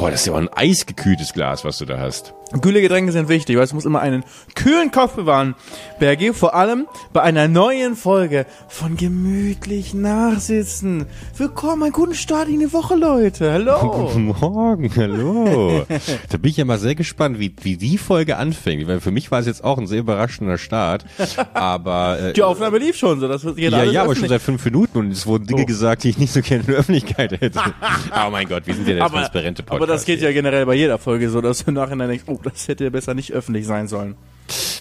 Oh, das ist ja auch ein eisgekühltes Glas, was du da hast. Kühle Getränke sind wichtig, weil es muss immer einen kühlen Kopf bewahren. Bergi, vor allem bei einer neuen Folge von Gemütlich Nachsitzen. Willkommen, einen guten Start in die Woche, Leute. Hallo. Guten Morgen, hallo. da bin ich ja mal sehr gespannt, wie, wie die Folge anfängt. Weil für mich war es jetzt auch ein sehr überraschender Start. Aber äh, Die Aufnahme lief schon so, das wird ja, ja, aber schon seit fünf Minuten und es wurden Dinge Oh. gesagt, die ich nicht so gerne in der Öffentlichkeit hätte. oh mein Gott, wir sind ja der aber, transparente Podcast. Das geht ja generell bei jeder Folge so, dass du im Nachhinein denkst, oh, das hätte besser nicht öffentlich sein sollen.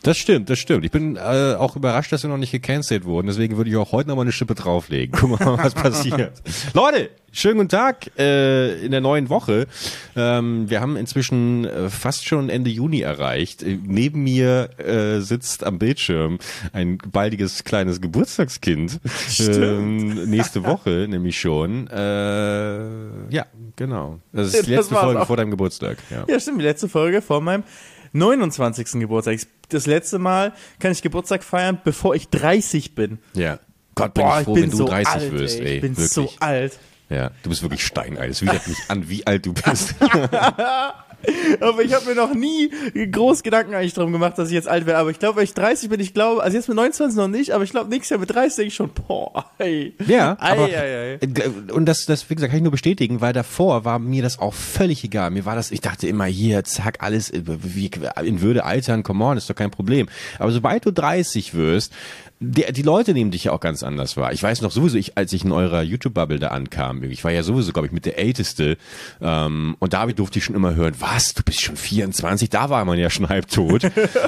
Das stimmt, das stimmt. Ich bin äh, auch überrascht, dass wir noch nicht gecancelt wurden. Deswegen würde ich auch heute noch mal eine Schippe drauflegen. Gucken wir mal, was passiert. Leute, schönen guten Tag äh, in der neuen Woche. Ähm, wir haben inzwischen äh, fast schon Ende Juni erreicht. Äh, neben mir äh, sitzt am Bildschirm ein baldiges kleines Geburtstagskind. Ähm, nächste Woche nämlich schon. Äh, ja, genau. Das ist die letzte Folge auch. vor deinem Geburtstag. Ja. Ja, stimmt, die letzte Folge vor meinem 29. Geburtstag. Das letzte Mal kann ich Geburtstag feiern, bevor ich 30 bin. ja. Gott, bin Boah, ich froh, ich wenn du so 30 alt, wirst, ey. ey. Ich bin Wirklich. so alt. Ja, du bist wirklich steinalt. Es widert mich an, wie alt du bist. Aber ich habe mir noch nie groß Gedanken eigentlich drum gemacht, dass ich jetzt alt werde. Aber ich glaube, wenn ich 30 bin, ich glaube, also jetzt mit 29 noch nicht, aber ich glaube, nächstes Jahr mit 30 denke ich schon, boah, ey. ja, Ei, aber, ei, ei. äh, und das, das, wie gesagt, kann ich nur bestätigen, weil davor war mir das auch völlig egal. Mir war das, ich dachte immer, hier, zack, alles äh, in Würde altern, come on, ist doch kein Problem. Aber sobald du 30 wirst, die, die Leute nehmen dich ja auch ganz anders wahr. Ich weiß noch sowieso, ich, als ich in eurer YouTube-Bubble da ankam, ich war ja sowieso, glaube ich, mit der Älteste, ähm, und da durfte ich schon immer hören, was, du bist schon 24, da war man ja schon halb tot.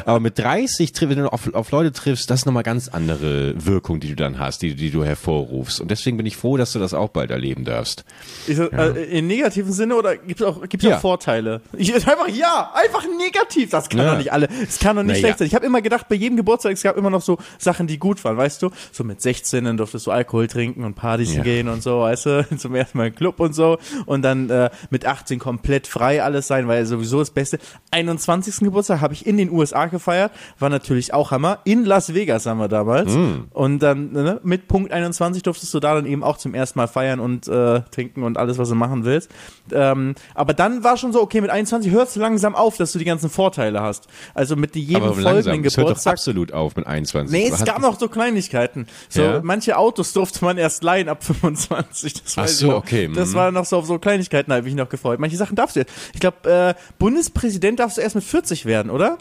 Aber mit 30, triff- wenn du auf, auf Leute triffst, das ist nochmal ganz andere Wirkung, die du dann hast, die, die du hervorrufst. Und deswegen bin ich froh, dass du das auch bald erleben darfst. Ist das, äh, in negativen Sinne oder gibt es auch, gibt's Ja. auch Vorteile? Ich, einfach ja, einfach negativ. Das kann Ja. doch nicht alle. Das kann doch nicht Naja. schlecht sein. Ich habe immer gedacht, bei jedem Geburtstag es gab immer noch so Sachen, die gut waren, weißt du? So mit 16 dann durftest du Alkohol trinken und Partys Ja. gehen und so, weißt du? Zum ersten Mal im Club und so und dann äh, mit 18 komplett frei alles sein, weil sowieso das Beste. 21. Geburtstag habe ich in den USA gefeiert, war natürlich auch Hammer. In Las Vegas haben wir damals und dann ne, mit Punkt 21 durftest du da dann eben auch zum ersten Mal feiern und äh, trinken und alles, was du machen willst. Ähm, aber dann war schon so, okay, mit 21 hörst du langsam auf, dass du die ganzen Vorteile hast. Also mit jedem folgenden langsam, es hört doch Geburtstag. absolut auf mit 21. Nee, es gab noch so Kleinigkeiten. So, Ja? manche Autos durfte man erst leihen ab 25. Das Ach so, noch. okay, Das mhm. war noch so auf so Kleinigkeiten, da habe ich mich noch gefreut. Manche Sachen darfst du jetzt. Ich glaube, äh, Bundespräsident darfst du erst mit 40 werden, oder?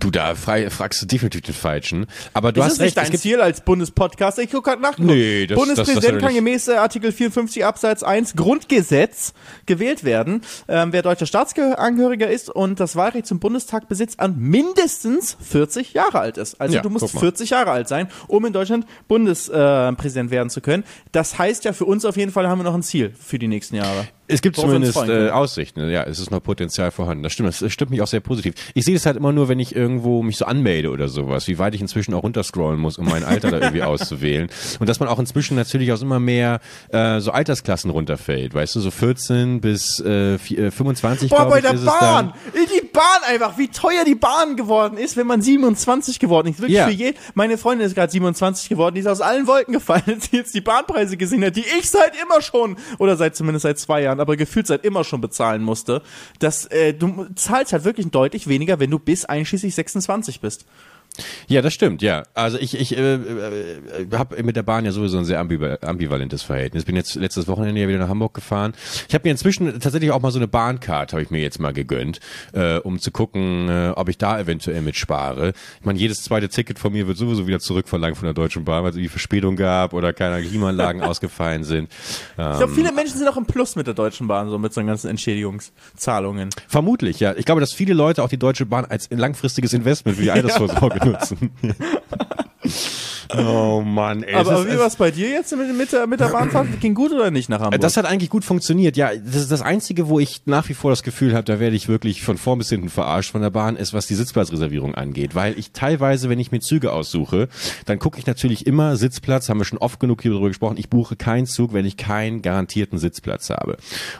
Du, da fragst du definitiv den Falschen. Aber du ist hast das nicht recht, es dein Ziel als Bundspodcaster? Ich gucke gerade nach. Nee, das- Bundespräsident das- das kann gemäß äh, Artikel 54 Absatz 1 Grundgesetz gewählt werden. Ähm, wer deutscher Staatsangehöriger ist und das Wahlrecht zum Bundestag besitzt, an mindestens 40 Jahre alt ist. Also Ja, du musst guck mal. 40 Jahre alt sein, um in Deutschland Bundespräsident äh, Präsident werden zu können. Das heißt ja für uns auf jeden Fall haben wir noch ein Ziel für die nächsten Jahre. Es gibt zumindest äh, Aussichten. Ja, es ist noch Potenzial vorhanden. Das stimmt, das, stimmt mich auch sehr positiv. Ich sehe das halt immer nur, wenn ich irgendwo mich so anmelde oder sowas, wie weit ich inzwischen auch runterscrollen muss, um mein Alter da irgendwie auszuwählen. Und dass man auch inzwischen natürlich aus immer mehr äh, so Altersklassen runterfällt, weißt du, so 14 bis äh, vi- äh, 25, Boah, bei ich, der es dann. Bahn! Die Bahn einfach, wie teuer die Bahn geworden ist, wenn man 27 geworden ist. Wirklich Ja. für je, meine Freundin ist gerade 27 geworden, die ist aus allen Wolken gefallen, als sie jetzt die Bahnpreise gesehen hat, die ich seit immer schon, oder seit zumindest seit zwei Jahren, aber gefühlt seit immer schon bezahlen musste. Das, äh, du zahlst halt wirklich deutlich weniger, wenn du bis einschließlich 26 bist. Ja, das stimmt, ja. Also ich, ich äh, äh, habe mit der Bahn ja sowieso ein sehr ambival ambivalentes Verhältnis. Bin jetzt letztes Wochenende ja wieder nach Hamburg gefahren. Ich habe mir inzwischen tatsächlich auch mal so eine Bahncard, habe ich mir jetzt mal gegönnt, äh, um zu gucken, äh, ob ich da eventuell mitspare. Ich meine, jedes zweite Ticket von mir wird sowieso wieder zurückverlangt von der Deutschen Bahn, weil es irgendwie Verspätung gab oder keine Klimaanlagen ausgefallen sind. Ähm, Ich glaube, viele Menschen sind auch im Plus mit der Deutschen Bahn, so mit so ganzen Entschädigungszahlungen. vermutlich, ja. Ich glaube, dass viele Leute auch die Deutsche Bahn als langfristiges Investment für die Altersvorsorge nutzen. oh Mann, ey. Aber ist- wie war es bei dir jetzt mit, mit, der, mit der Bahnfahrt? Ging gut oder nicht nach Hamburg? Das hat eigentlich gut funktioniert. Ja, das ist das Einzige, wo ich nach wie vor das Gefühl habe, da werde ich wirklich von vorn bis hinten verarscht von der Bahn, ist, was die Sitzplatzreservierung angeht. Weil ich teilweise, wenn ich mir Züge aussuche, dann gucke ich natürlich immer Sitzplatz, haben wir schon oft genug hier darüber gesprochen, ich buche keinen Zug, wenn ich keinen garantierten Sitzplatz habe.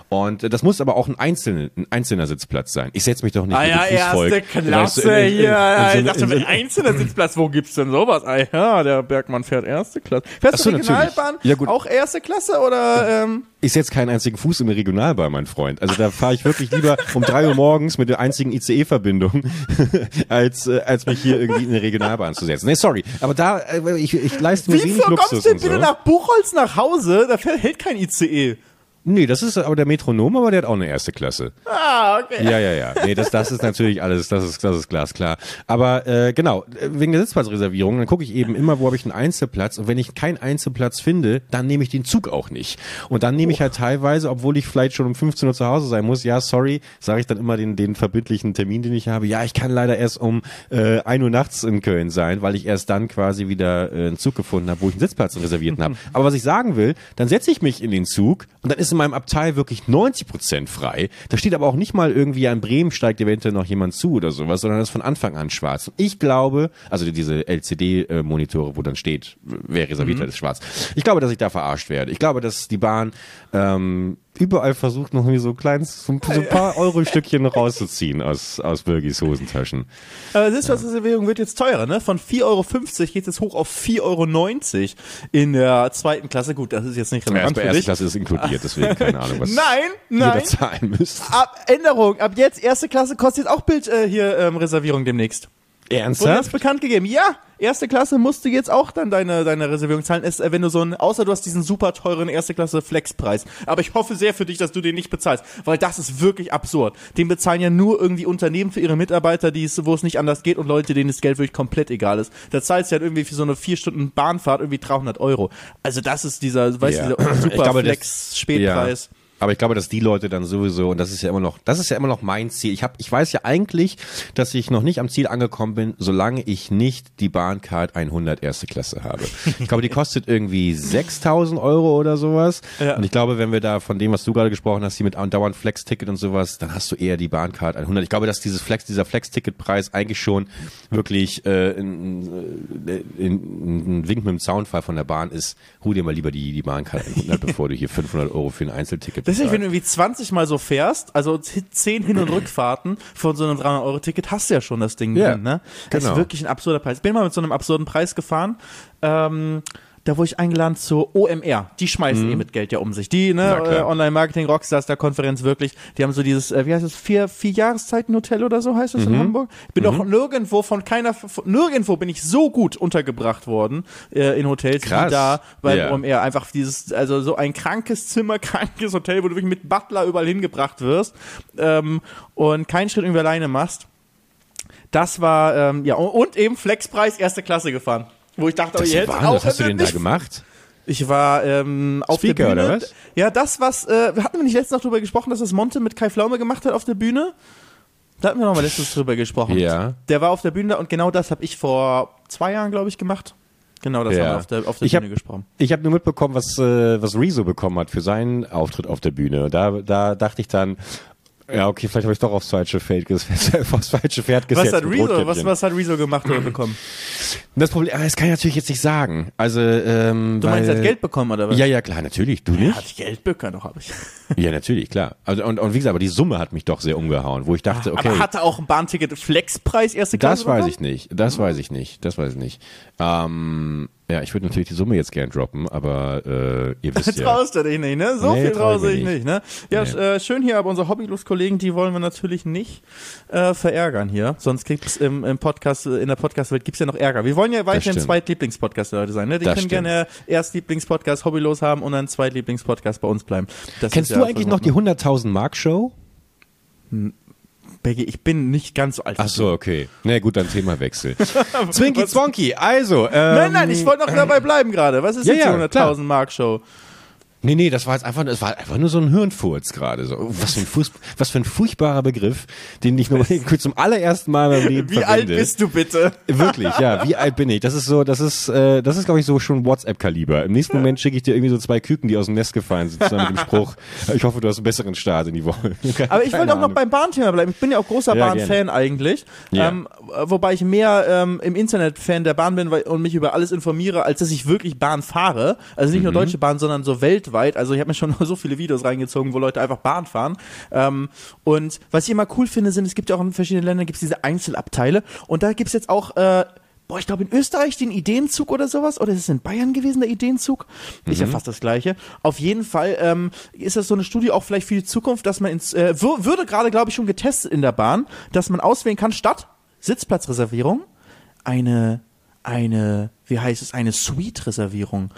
Und äh, das muss aber auch ein einzelner, ein einzelner Sitzplatz sein. Ich setze mich doch nicht Ah mit ja, erste weißt du, Klasse in- in- in- hier. so ich dachte, so eine- einzelner Sitzplatz, wo gibt's denn sowas? Ah ja, der Bergmann fährt erste Klasse. Fährst Ach so, du Regionalbahn. Ja, gut. auch erste Klasse oder ähm, Ich setze keinen einzigen Fuß in der Regionalbahn, mein Freund. Also da fahre ich wirklich lieber um drei Uhr morgens mit der einzigen ICE-Verbindung, als, äh, als mich hier irgendwie in eine Regionalbahn zu setzen. Nee, sorry. Aber da, äh, ich, ich leiste mir wie wenig kommst Luxus du denn bitte so. nach Buchholz nach Hause? Da fährt, hält kein ICE. Nee, das ist aber der Metronom, aber der hat auch eine erste Klasse. Ah, okay. Ja, ja, ja. Nee, das, das ist natürlich alles, das ist, das ist glasklar. Aber äh, genau, wegen der Sitzplatzreservierung, dann gucke ich eben immer, wo habe ich einen Einzelplatz und wenn ich keinen Einzelplatz finde, dann nehme ich den Zug auch nicht. Und dann nehme ich halt teilweise, obwohl ich vielleicht schon um 15 Uhr zu Hause sein muss, ja, sorry, sage ich dann immer den, den verbindlichen Termin, den ich habe, ja, ich kann leider erst um äh, 1 Uhr nachts in Köln sein, weil ich erst dann quasi wieder äh, einen Zug gefunden habe, wo ich einen Sitzplatz reserviert habe. Aber was ich sagen will, dann setze ich mich in den Zug und dann ist in meinem Abteil wirklich 90 Prozent frei. Da steht aber auch nicht mal irgendwie an Bremen steigt eventuell noch jemand zu oder sowas, sondern das ist von Anfang an schwarz. Und ich glaube, also diese LCD-Monitore, wo dann steht, wer reserviert hat, ist schwarz. Ich glaube, dass ich da verarscht werde. Ich glaube, dass die Bahn ähm, überall versucht, noch irgendwie so kleines, so ein, so ein paar Euro-Stückchen rauszuziehen aus, aus Birgis Hosentaschen. Aber Sitzplatzreservierung wird jetzt teurer, ne? Von 4,50 Euro geht es hoch auf 4,90 Euro in der zweiten Klasse. Gut, das ist jetzt nicht Ja, relevant bei für dich. Klasse ist inkludiert, deswegen keine Ahnung, was Nein, nein. zahlen müsst. Ab Änderung, ab jetzt erste Klasse kostet jetzt auch Bild äh, hier ähm, Reservierung demnächst. Wurde jetzt Ernsthaft? bekannt gegeben. Ja, erste Klasse musst du jetzt auch dann deine, deine Reservierung zahlen. Ist, wenn du so ein, außer du hast diesen super teuren erste Klasse Flexpreis. Aber ich hoffe sehr für dich, dass du den nicht bezahlst, weil das ist wirklich absurd. Den bezahlen ja nur irgendwie Unternehmen für ihre Mitarbeiter, die es, wo es nicht anders geht und Leute, denen das Geld wirklich komplett egal ist. Da zahlst du halt irgendwie für so eine vier Stunden Bahnfahrt irgendwie 300 Euro. Also das ist dieser, weißt Ja. du, dieser super glaube, Flex Spätpreis. Ja. Aber ich glaube, dass die Leute dann sowieso, und das ist ja immer noch, das ist ja immer noch mein Ziel. Ich habe, ich weiß ja eigentlich, dass ich noch nicht am Ziel angekommen bin, solange ich nicht die Bahncard 100 erste Klasse habe. Ich glaube, die kostet irgendwie 6.000 Euro oder sowas. Ja. Und ich glaube, wenn wir da von dem, was du gerade gesprochen hast, hier mit dauernd Flex-Ticket und sowas, dann hast du eher die Bahncard 100. Ich glaube, dass dieses Flex, dieser Flex-Ticket-Preis eigentlich schon wirklich äh, ein, äh, ein, ein Wink mit dem Zaunfall von der Bahn ist. Hol dir mal lieber die, die Bahncard 100, bevor du hier 500 Euro für ein Einzelticket Deswegen, wenn bezahlst. du irgendwie 20 Mal so fährst, also 10 Hin- und Rückfahrten von so einem 300-Euro-Ticket, hast du ja schon das Ding Ja, drin, ne? Das genau. ist wirklich ein absurder Preis. Ich bin mal mit so einem absurden Preis gefahren. Ähm, da wurde ich eingeladen zur OMR. Die schmeißen eh mit Geld ja um sich. Die, ne, Mhm. Äh, Online-Marketing, Rockstars, der Konferenz wirklich. Die haben so dieses, äh, wie heißt es, vier, vier Jahreszeiten-Hotel oder so heißt es Mhm. in Hamburg. Ich bin doch nirgendwo von keiner, von, nirgendwo bin ich so gut untergebracht worden äh, in Hotels Krass. wie da beim Ja. OMR. Einfach dieses, also so ein krankes Zimmer, krankes Hotel, wo du wirklich mit Butler überall hingebracht wirst ähm, und keinen Schritt irgendwie alleine machst. Das war, ähm, ja, und eben Flexpreis erste Klasse gefahren. Wo ich dachte, Das Wahnsinn. auch Was hast du denn da gemacht? Ich war ähm, auf Speaker, der Bühne. oder was? Ja, das, was, äh, hatten wir nicht letztens noch drüber gesprochen, dass das Monte mit Kai Pflaume gemacht hat auf der Bühne? Da hatten wir noch mal letztens drüber gesprochen. Ja. Der war auf der Bühne da und genau das habe ich vor zwei Jahren, glaube ich, gemacht. Genau das Ja. haben wir auf der, auf der Ich Bühne hab- gesprochen. Ich habe nur mitbekommen, was, äh, was Rezo bekommen hat für seinen Auftritt auf der Bühne. Da, da dachte ich dann, ja, okay, vielleicht habe ich doch aufs falsche Feld gesetzt, aufs falsche Pferd gesetzt. Was hat Rezo, was, was hat Rezo gemacht oder bekommen? Das Problem, ah, das kann ich natürlich jetzt nicht sagen. Also, ähm, Du weil, meinst, er hat Geld bekommen oder was? Ja, ja, klar, natürlich. Du nicht? Hat ich Geld bekommen, doch habe ich. Ja, natürlich, klar. Also, und, und wie gesagt, aber die Summe hat mich doch sehr umgehauen, wo ich dachte, okay. Aber hatte auch ein Bahnticket Flexpreis erste Das Klasse? weiß bekommen? ich nicht. Das weiß ich nicht. Das weiß ich nicht. Ähm, ja, ich würde natürlich die Summe jetzt gern droppen, aber äh, ihr wisst ja. Traust du dich nicht, ne? So Nee, viel trau ich traust du mir dich nicht. nicht, ne? Ja, Nee. äh, schön hier, aber unsere Hobbylos-Kollegen, die wollen wir natürlich nicht äh, verärgern hier. Sonst gibt's im, im Podcast, in der Podcast-Welt gibt's ja noch Ärger. Wir wollen ja weiterhin stimmt. Zweitlieblings-Podcast-Leute sein, ne? Die Das können stimmt. gerne Erstlieblings-Podcast Hobbylos haben und dann Zweitlieblings-Podcast bei uns bleiben. Das Kennst du ja eigentlich noch die 100.000 Mark Show? Beggy, ich bin nicht ganz so alt. Ach so, okay. Na gut, dann Themawechsel. Zwinky Zwonky, also. Ähm, Nein, nein, ich wollte noch dabei bleiben gerade. Was ist Ja, jetzt ja, die klar. 100.000 Mark Show? Nee, nee, das war jetzt einfach, das war einfach nur so ein Hirnfurz gerade. So. Was, für ein Fuß, was für ein furchtbarer Begriff, den ich nur zum allerersten Mal in meinem Leben Wie verwende. alt bist du bitte? Wirklich, ja. Wie alt bin ich? Das ist so, das ist, äh, das ist, glaube ich, so schon WhatsApp-Kaliber. Im nächsten Moment schicke ich dir irgendwie so zwei Küken, die aus dem Nest gefallen sind, zusammen mit dem Spruch, ich hoffe, du hast einen besseren Start in die Woche. Aber ich wollte auch noch beim Bahnthema bleiben. Ich bin ja auch großer Ja, Bahnfan eigentlich. Ja. Ähm, wobei ich mehr ähm, im Internet Fan der Bahn bin weil, und mich über alles informiere, als dass ich wirklich Bahn fahre. Also nicht nur Mhm. Deutsche Bahn, sondern so weltweit. Also ich habe mir schon so viele Videos reingezogen, wo Leute einfach Bahn fahren. Ähm, und was ich immer cool finde, sind, es gibt ja auch in verschiedenen Ländern gibt's diese Einzelabteile. Und da gibt's jetzt auch äh, boah, ich glaube in Österreich den Ideenzug oder sowas, oder ist es in Bayern gewesen, der Ideenzug? Ist ja fast das gleiche. Auf jeden Fall ähm, ist das so eine Studie auch vielleicht für die Zukunft, dass man ins, äh, wür- würde gerade, glaube ich, schon getestet in der Bahn, dass man auswählen kann, statt Sitzplatzreservierung, eine, eine, wie heißt es, eine Suite-Reservierung.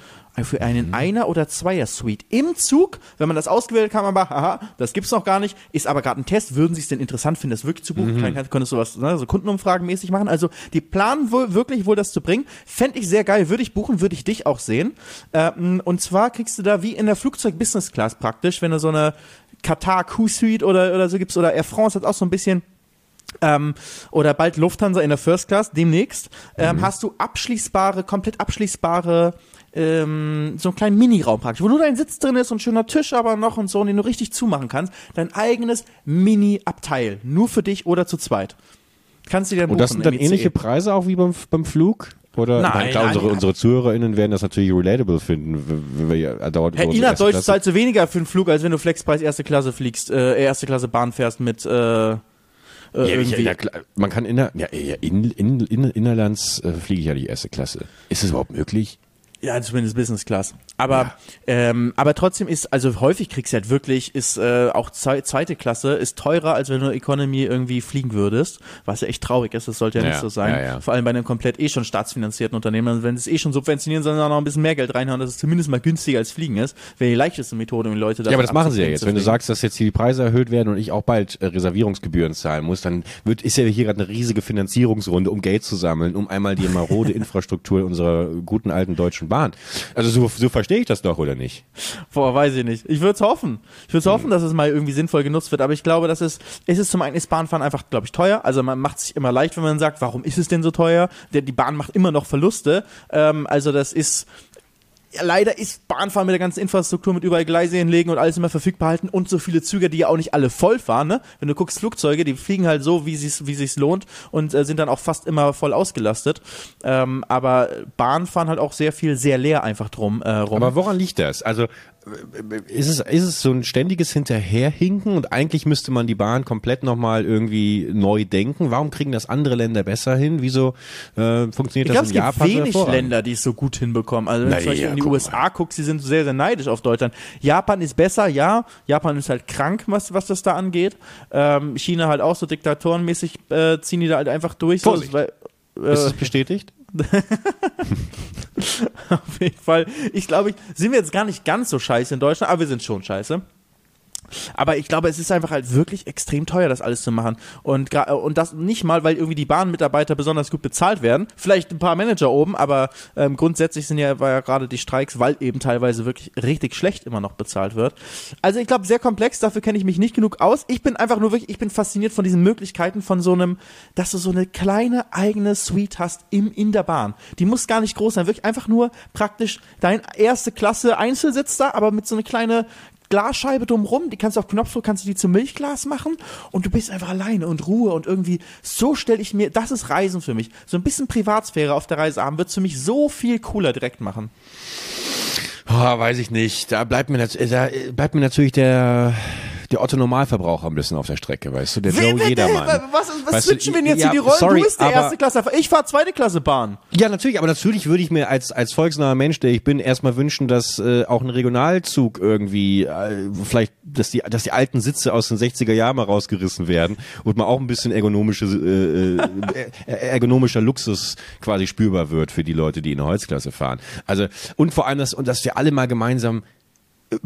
Für einen Einer- oder Zweier-Suite im Zug, wenn man das ausgewählt hat, kann man aber, haha, das gibt's noch gar nicht, ist aber gerade ein Test, würden Sie es denn interessant finden, das wirklich zu buchen? Mhm. Könntest du was, ne, so Kundenumfragen-mäßig machen? Also, die planen wohl wirklich wohl das zu bringen. Fände ich sehr geil, würde ich buchen, würde ich dich auch sehen. Ähm, und zwar kriegst du da wie in der Flugzeug-Business-Class praktisch, wenn du so eine Qatar Q-Suite oder, oder so gibst, oder Air France hat auch so ein bisschen ähm, oder bald Lufthansa in der First Class, demnächst, ähm, hast du abschließbare, komplett abschließbare ähm, so einen kleinen Miniraum praktisch, wo nur dein Sitz drin ist und schöner Tisch aber noch und so, und den du richtig zumachen kannst. Dein eigenes Mini-Abteil, nur für dich oder zu zweit. Kannst du dir dann Und das sind dann ICE. ähnliche Preise auch wie beim, beim Flug? Oder Nein, Ich meine, klar, nein, unsere, nein. unsere ZuhörerInnen werden das natürlich relatable finden, wenn wir ja dauernd Herr erste Deutsch Klasse- zahlst du weniger für einen Flug, als wenn du Flexpreis erste Klasse fliegst, äh, erste Klasse Bahn fährst mit äh, äh, Ja, irgendwie. ja, man kann inner, ja, ja, in, in, in, innerlands äh, fliege ich ja die erste Klasse. Ist das überhaupt möglich? Ja, zumindest Business Class. Aber, Ja. ähm, aber trotzdem ist, also häufig kriegst du halt wirklich, ist äh, auch zwe zweite Klasse, ist teurer, als wenn du Economy irgendwie fliegen würdest, was ja echt traurig ist, das sollte ja, Ja, nicht so sein. ja. Vor allem bei einem komplett eh schon staatsfinanzierten Unternehmen. Wenn sie es eh schon subventionieren, sollen sie auch noch ein bisschen mehr Geld reinhauen, dass es zumindest mal günstiger als Fliegen ist. Wäre die leichteste Methode, um die Leute Ja, aber das machen sie ja jetzt. Wenn du sagst, dass jetzt hier die Preise erhöht werden und ich auch bald äh, Reservierungsgebühren zahlen muss, dann wird, ist ja hier gerade eine riesige Finanzierungsrunde, um Geld zu sammeln, um einmal die marode Infrastruktur unserer guten alten Deutschen Bahn. Also so, so verstehe ich das doch, oder nicht? Boah, weiß ich nicht. Ich würde es hoffen. Ich würde hoffen, dass es mal irgendwie sinnvoll genutzt wird. Aber ich glaube, dass es, es ist zum einen ist Bahnfahren einfach, glaube ich, teuer. Also man macht sich immer leicht, wenn man sagt, warum ist es denn so teuer? Die Bahn macht immer noch Verluste. Ähm, also das ist, leider ist Bahnfahren mit der ganzen Infrastruktur, mit überall Gleise hinlegen und alles immer verfügbar halten und so viele Züge, die ja auch nicht alle voll fahren. Ne? Wenn du guckst, Flugzeuge, die fliegen halt so, wie es wie sich's lohnt und äh, sind dann auch fast immer voll ausgelastet. Ähm, aber Bahn fahren halt auch sehr viel, sehr leer einfach drum äh, rum. Aber woran liegt das? Also ist es, ist es so ein ständiges Hinterherhinken und eigentlich müsste man die Bahn komplett nochmal irgendwie neu denken? Warum kriegen das andere Länder besser hin? Wieso äh, funktioniert Ich das glaube, es in gibt Japan so wenig hervorragend? Länder, die es so gut hinbekommen. Also wenn Na die guck USA guckst, die sind sehr, sehr neidisch auf Deutschland. Japan ist besser, ja. Japan ist halt krank, was, was das da angeht. Ähm, China halt auch so diktatorenmäßig äh, ziehen die da halt einfach durch. So, weil, äh, Ist es bestätigt? auf jeden Fall. Ich glaube, sind wir jetzt gar nicht ganz so scheiße in Deutschland, aber wir sind schon scheiße. Aber ich glaube, es ist einfach halt wirklich extrem teuer, das alles zu machen. Und, gra- und das nicht mal, weil irgendwie die Bahnmitarbeiter besonders gut bezahlt werden. Vielleicht ein paar Manager oben, aber ähm, grundsätzlich sind ja, war ja gerade die Streiks, weil eben teilweise wirklich richtig schlecht immer noch bezahlt wird. Also ich glaube, sehr komplex, dafür kenne ich mich nicht genug aus. Ich bin einfach nur wirklich, ich bin fasziniert von diesen Möglichkeiten von so einem, dass du so eine kleine eigene Suite hast im, in der Bahn. Die muss gar nicht groß sein, wirklich einfach nur praktisch dein erste Klasse Einzelsitz da, aber mit so eine kleine Glasscheibe drumrum, die kannst du auf Knopfdruck, kannst du die zum Milchglas machen und du bist einfach alleine und Ruhe und irgendwie, so stelle ich mir, das ist Reisen für mich. So ein bisschen Privatsphäre auf der Reise haben, wird für mich so viel cooler direkt machen. Oh, weiß ich nicht. Da bleibt mir, äh, da äh, bleibt mir natürlich der, der Otto Normalverbraucher ein bisschen auf der Strecke, weißt du? Der Joe Jedermann. Was, was Weißt du, switchen wir denn jetzt ja, in die Rollen? sorry, du bist der aber- erste Klasse, ich fahre zweite Klasse Bahn. Ja, natürlich, aber natürlich würde ich mir als, als volksnaher Mensch, der ich bin, erstmal wünschen, dass äh, auch ein Regionalzug irgendwie, äh, vielleicht, dass die, dass die alten Sitze aus den 60er Jahren mal rausgerissen werden und mal auch ein bisschen ergonomische, äh, äh, ergonomischer Luxus quasi spürbar wird für die Leute, die in der Holzklasse fahren. Also, und vor allem, dass, und dass wir alle mal gemeinsam äh,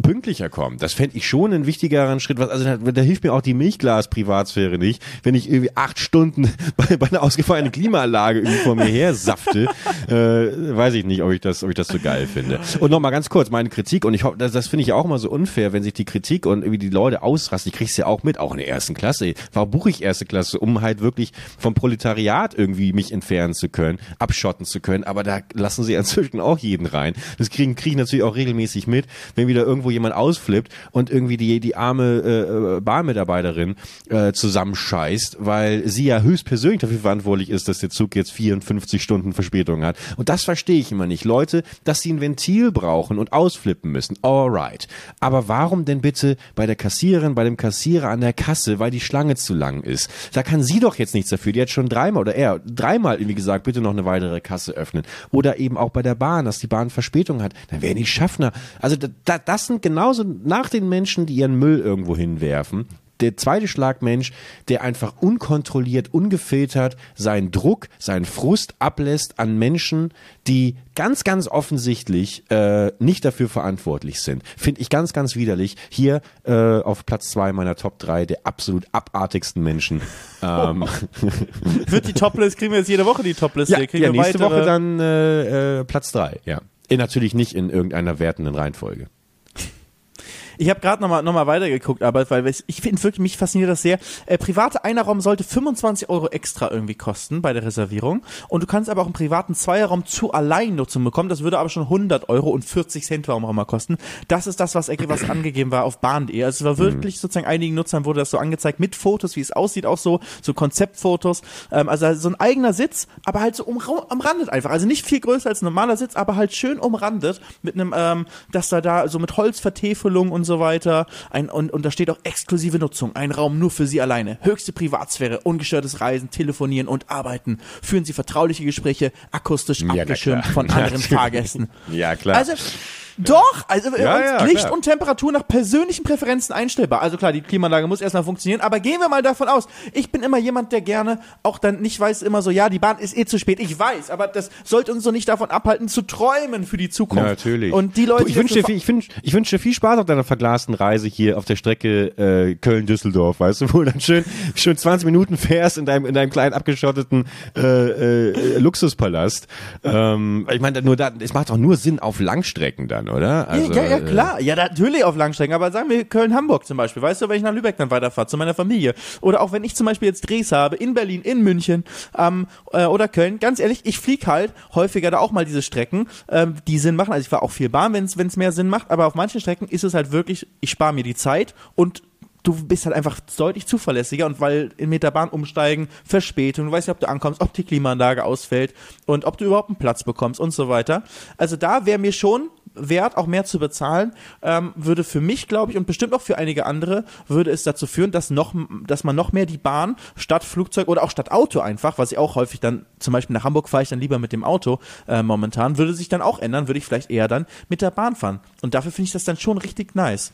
pünktlicher kommen. Das fände ich schon einen wichtigeren Schritt. Was, also da, da hilft mir auch die Milchglas-Privatsphäre nicht, wenn ich irgendwie acht Stunden bei, bei einer ausgefallenen Klimaanlage irgendwie vor mir her safte. äh, weiß ich nicht, ob ich das, ob ich das so geil finde. Und nochmal ganz kurz, meine Kritik, und ich hoffe, das, das finde ich ja auch immer so unfair, wenn sich die Kritik und irgendwie die Leute ausrasten. Ich krieg's ja auch mit, auch in der ersten Klasse. Warum buche ich erste Klasse? Um halt wirklich vom Proletariat irgendwie mich entfernen zu können, abschotten zu können. Aber da lassen sie inzwischen auch jeden rein. Das kriegen, kriege ich natürlich auch regelmäßig mit, wenn wieder irgendwo jemand ausflippt und irgendwie die, die arme äh, Bahnmitarbeiterin äh, zusammenscheißt, weil sie ja höchstpersönlich dafür verantwortlich ist, dass der Zug jetzt 54 Stunden Verspätung hat. Und das verstehe ich immer nicht. Leute, dass sie ein Ventil brauchen und ausflippen müssen. Alright. Aber warum denn bitte bei der Kassiererin, bei dem Kassierer an der Kasse, weil die Schlange zu lang ist? Da kann sie doch jetzt nichts dafür. Die hat schon dreimal oder er dreimal irgendwie gesagt, bitte noch eine weitere Kasse öffnen. Oder eben auch bei der Bahn, dass die Bahn Verspätung hat. Dann wären die Schaffner. Also da, das sind genauso nach den Menschen, die ihren Müll irgendwo hinwerfen, der zweite Schlagmensch, der einfach unkontrolliert, ungefiltert seinen Druck, seinen Frust ablässt an Menschen, die ganz, ganz offensichtlich äh, nicht dafür verantwortlich sind. Finde ich ganz, ganz widerlich. Hier äh, auf Platz zwei meiner Top drei der absolut abartigsten Menschen. Ähm. Wird die Toplist, kriegen wir jetzt jede Woche die Toplist? Ja, ja nächste Woche dann äh, äh, Platz drei. ja. Natürlich nicht in irgendeiner wertenden Reihenfolge. Ich habe gerade nochmal noch mal weitergeguckt, aber weil ich finde wirklich, mich fasziniert das sehr. Äh, private Einerraum sollte 25 Euro extra irgendwie kosten bei der Reservierung. Und du kannst aber auch einen privaten Zweierraum zu Alleinnutzung bekommen. Das würde aber schon 100 Euro und 40 Cent warum auch immer kosten. Das ist das, was, was angegeben war auf Bahn.de. Also es war wirklich mhm. sozusagen einigen Nutzern wurde das so angezeigt mit Fotos, wie es aussieht, auch so, so Konzeptfotos. Ähm, also so ein eigener Sitz, aber halt so um, umrandet einfach. Also nicht viel größer als ein normaler Sitz, aber halt schön umrandet mit einem, ähm, dass da da so mit Holzvertäfelung und so weiter. Ein, und, und da steht auch exklusive Nutzung, ein Raum nur für Sie alleine. Höchste Privatsphäre, ungestörtes Reisen, Telefonieren und Arbeiten. Führen Sie vertrauliche Gespräche, akustisch ja, abgeschirmt von anderen Fahrgästen. Ja, klar. Also, doch, also ja, ja, Licht klar. und Temperatur nach persönlichen Präferenzen einstellbar. Also klar, die Klimaanlage muss erstmal funktionieren, aber gehen wir mal davon aus. Ich bin immer jemand, der gerne auch dann nicht weiß immer so, ja, die Bahn ist eh zu spät. Ich weiß, aber das sollte uns so nicht davon abhalten, zu träumen für die Zukunft. Ja, natürlich. Und die Leute. Du, ich wünsche dir, viel, ich wünsch, ich wünsch dir viel Spaß auf deiner verglasten Reise hier auf der Strecke äh, Köln-Düsseldorf, weißt du, wo du dann schön, schön 20 Minuten fährst in deinem, in deinem kleinen abgeschotteten äh, äh, Luxuspalast. Ähm, ich meine, nur da, es macht doch nur Sinn auf Langstrecken dann dann, oder? Also, ja, ja, klar. Ja, natürlich auf Langstrecken. Aber sagen wir Köln-Hamburg zum Beispiel. Weißt du, wenn ich nach Lübeck dann weiterfahre, zu meiner Familie. Oder auch wenn ich zum Beispiel jetzt Drehs habe, in Berlin, in München ähm, äh, oder Köln. Ganz ehrlich, ich fliege halt häufiger da auch mal diese Strecken, ähm, die Sinn machen. Also ich fahre auch viel Bahn, wenn es mehr Sinn macht. Aber auf manchen Strecken ist es halt wirklich, ich spare mir die Zeit und du bist halt einfach deutlich zuverlässiger und weil in Meterbahn umsteigen, Verspätung, du weißt ja, ob du ankommst, ob die Klimaanlage ausfällt und ob du überhaupt einen Platz bekommst und so weiter. Also da wäre mir schon wert, auch mehr zu bezahlen, ähm, würde für mich, glaube ich, und bestimmt auch für einige andere, würde es dazu führen, dass noch, dass man noch mehr die Bahn statt Flugzeug oder auch statt Auto einfach, was ich auch häufig dann, zum Beispiel nach Hamburg fahre ich dann lieber mit dem Auto äh, momentan, würde sich dann auch ändern, würde ich vielleicht eher dann mit der Bahn fahren. Und dafür finde ich das dann schon richtig nice.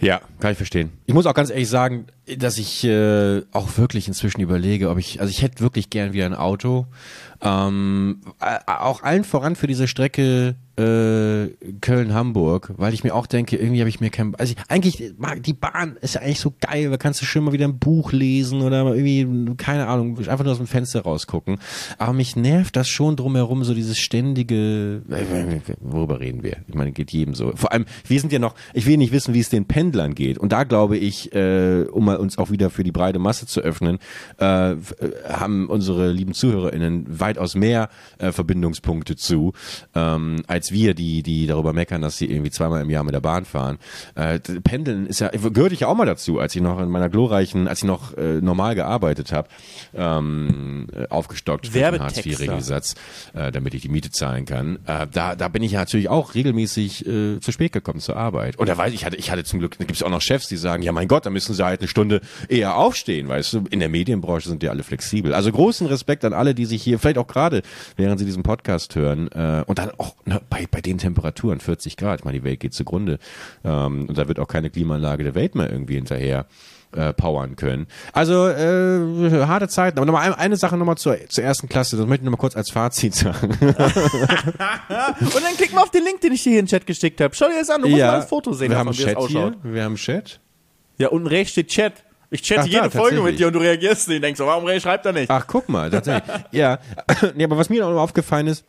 Ja, kann ich verstehen. Ich muss auch ganz ehrlich sagen, dass ich äh, auch wirklich inzwischen überlege, ob ich, also ich hätte wirklich gern wieder ein Auto. Ähm, auch allen voran für diese Strecke äh, Köln-Hamburg, weil ich mir auch denke, irgendwie habe ich mir kein, also ich, eigentlich mag die Bahn ist ja eigentlich so geil, da kannst du schön mal wieder ein Buch lesen oder irgendwie, keine Ahnung, einfach nur aus dem Fenster rausgucken. Aber mich nervt das schon drumherum, so dieses ständige, worüber reden wir? Ich meine, geht jedem so. Vor allem, wir sind ja noch, ich will nicht wissen, wie es den Pendlern geht. Und da glaube ich, äh, um mal uns auch wieder für die breite Masse zu öffnen, äh, haben unsere lieben ZuhörerInnen weitaus mehr äh, Verbindungspunkte zu, ähm, als wir, die, die darüber meckern, dass sie irgendwie zweimal im Jahr mit der Bahn fahren. Äh, Pendeln ist ja, gehörte ich ja auch mal dazu, als ich noch in meiner glorreichen, als ich noch äh, normal gearbeitet habe, ähm, äh, aufgestockt für den Hartz-IV-Regelsatz, äh, damit ich die Miete zahlen kann. Äh, da, da bin ich ja natürlich auch regelmäßig äh, zu spät gekommen zur Arbeit. Und da weiß ich, hatte, ich hatte zum Glück, da gibt es auch noch Chefs, die sagen, ja mein Gott, da müssen sie halt eine Stunde eher aufstehen, weißt du. In der Medienbranche sind die alle flexibel. Also großen Respekt an alle, die sich hier, vielleicht auch gerade, während sie diesen Podcast hören, äh, und dann auch ne, bei, bei den Temperaturen, 40 Grad, ich meine, die Welt geht zugrunde. Ähm, und da wird auch keine Klimaanlage der Welt mehr irgendwie hinterher äh, powern können. Also äh, harte Zeiten. Aber nochmal eine, eine Sache nochmal zur, zur ersten Klasse, das möchte ich nochmal kurz als Fazit sagen. und dann klick mal auf den Link, den ich dir hier in den Chat geschickt habe. Schau dir das an, du musst mal ein Foto sehen, wir haben Chat hier. Wir haben Chat. Ja, unten rechts steht Chat. Ich chatte Ach, jede da, Folge mit dir und du reagierst nicht. Denkst so, warum schreibt er nicht? Ach, guck mal, tatsächlich. ja. nee, aber was mir auch noch aufgefallen ist,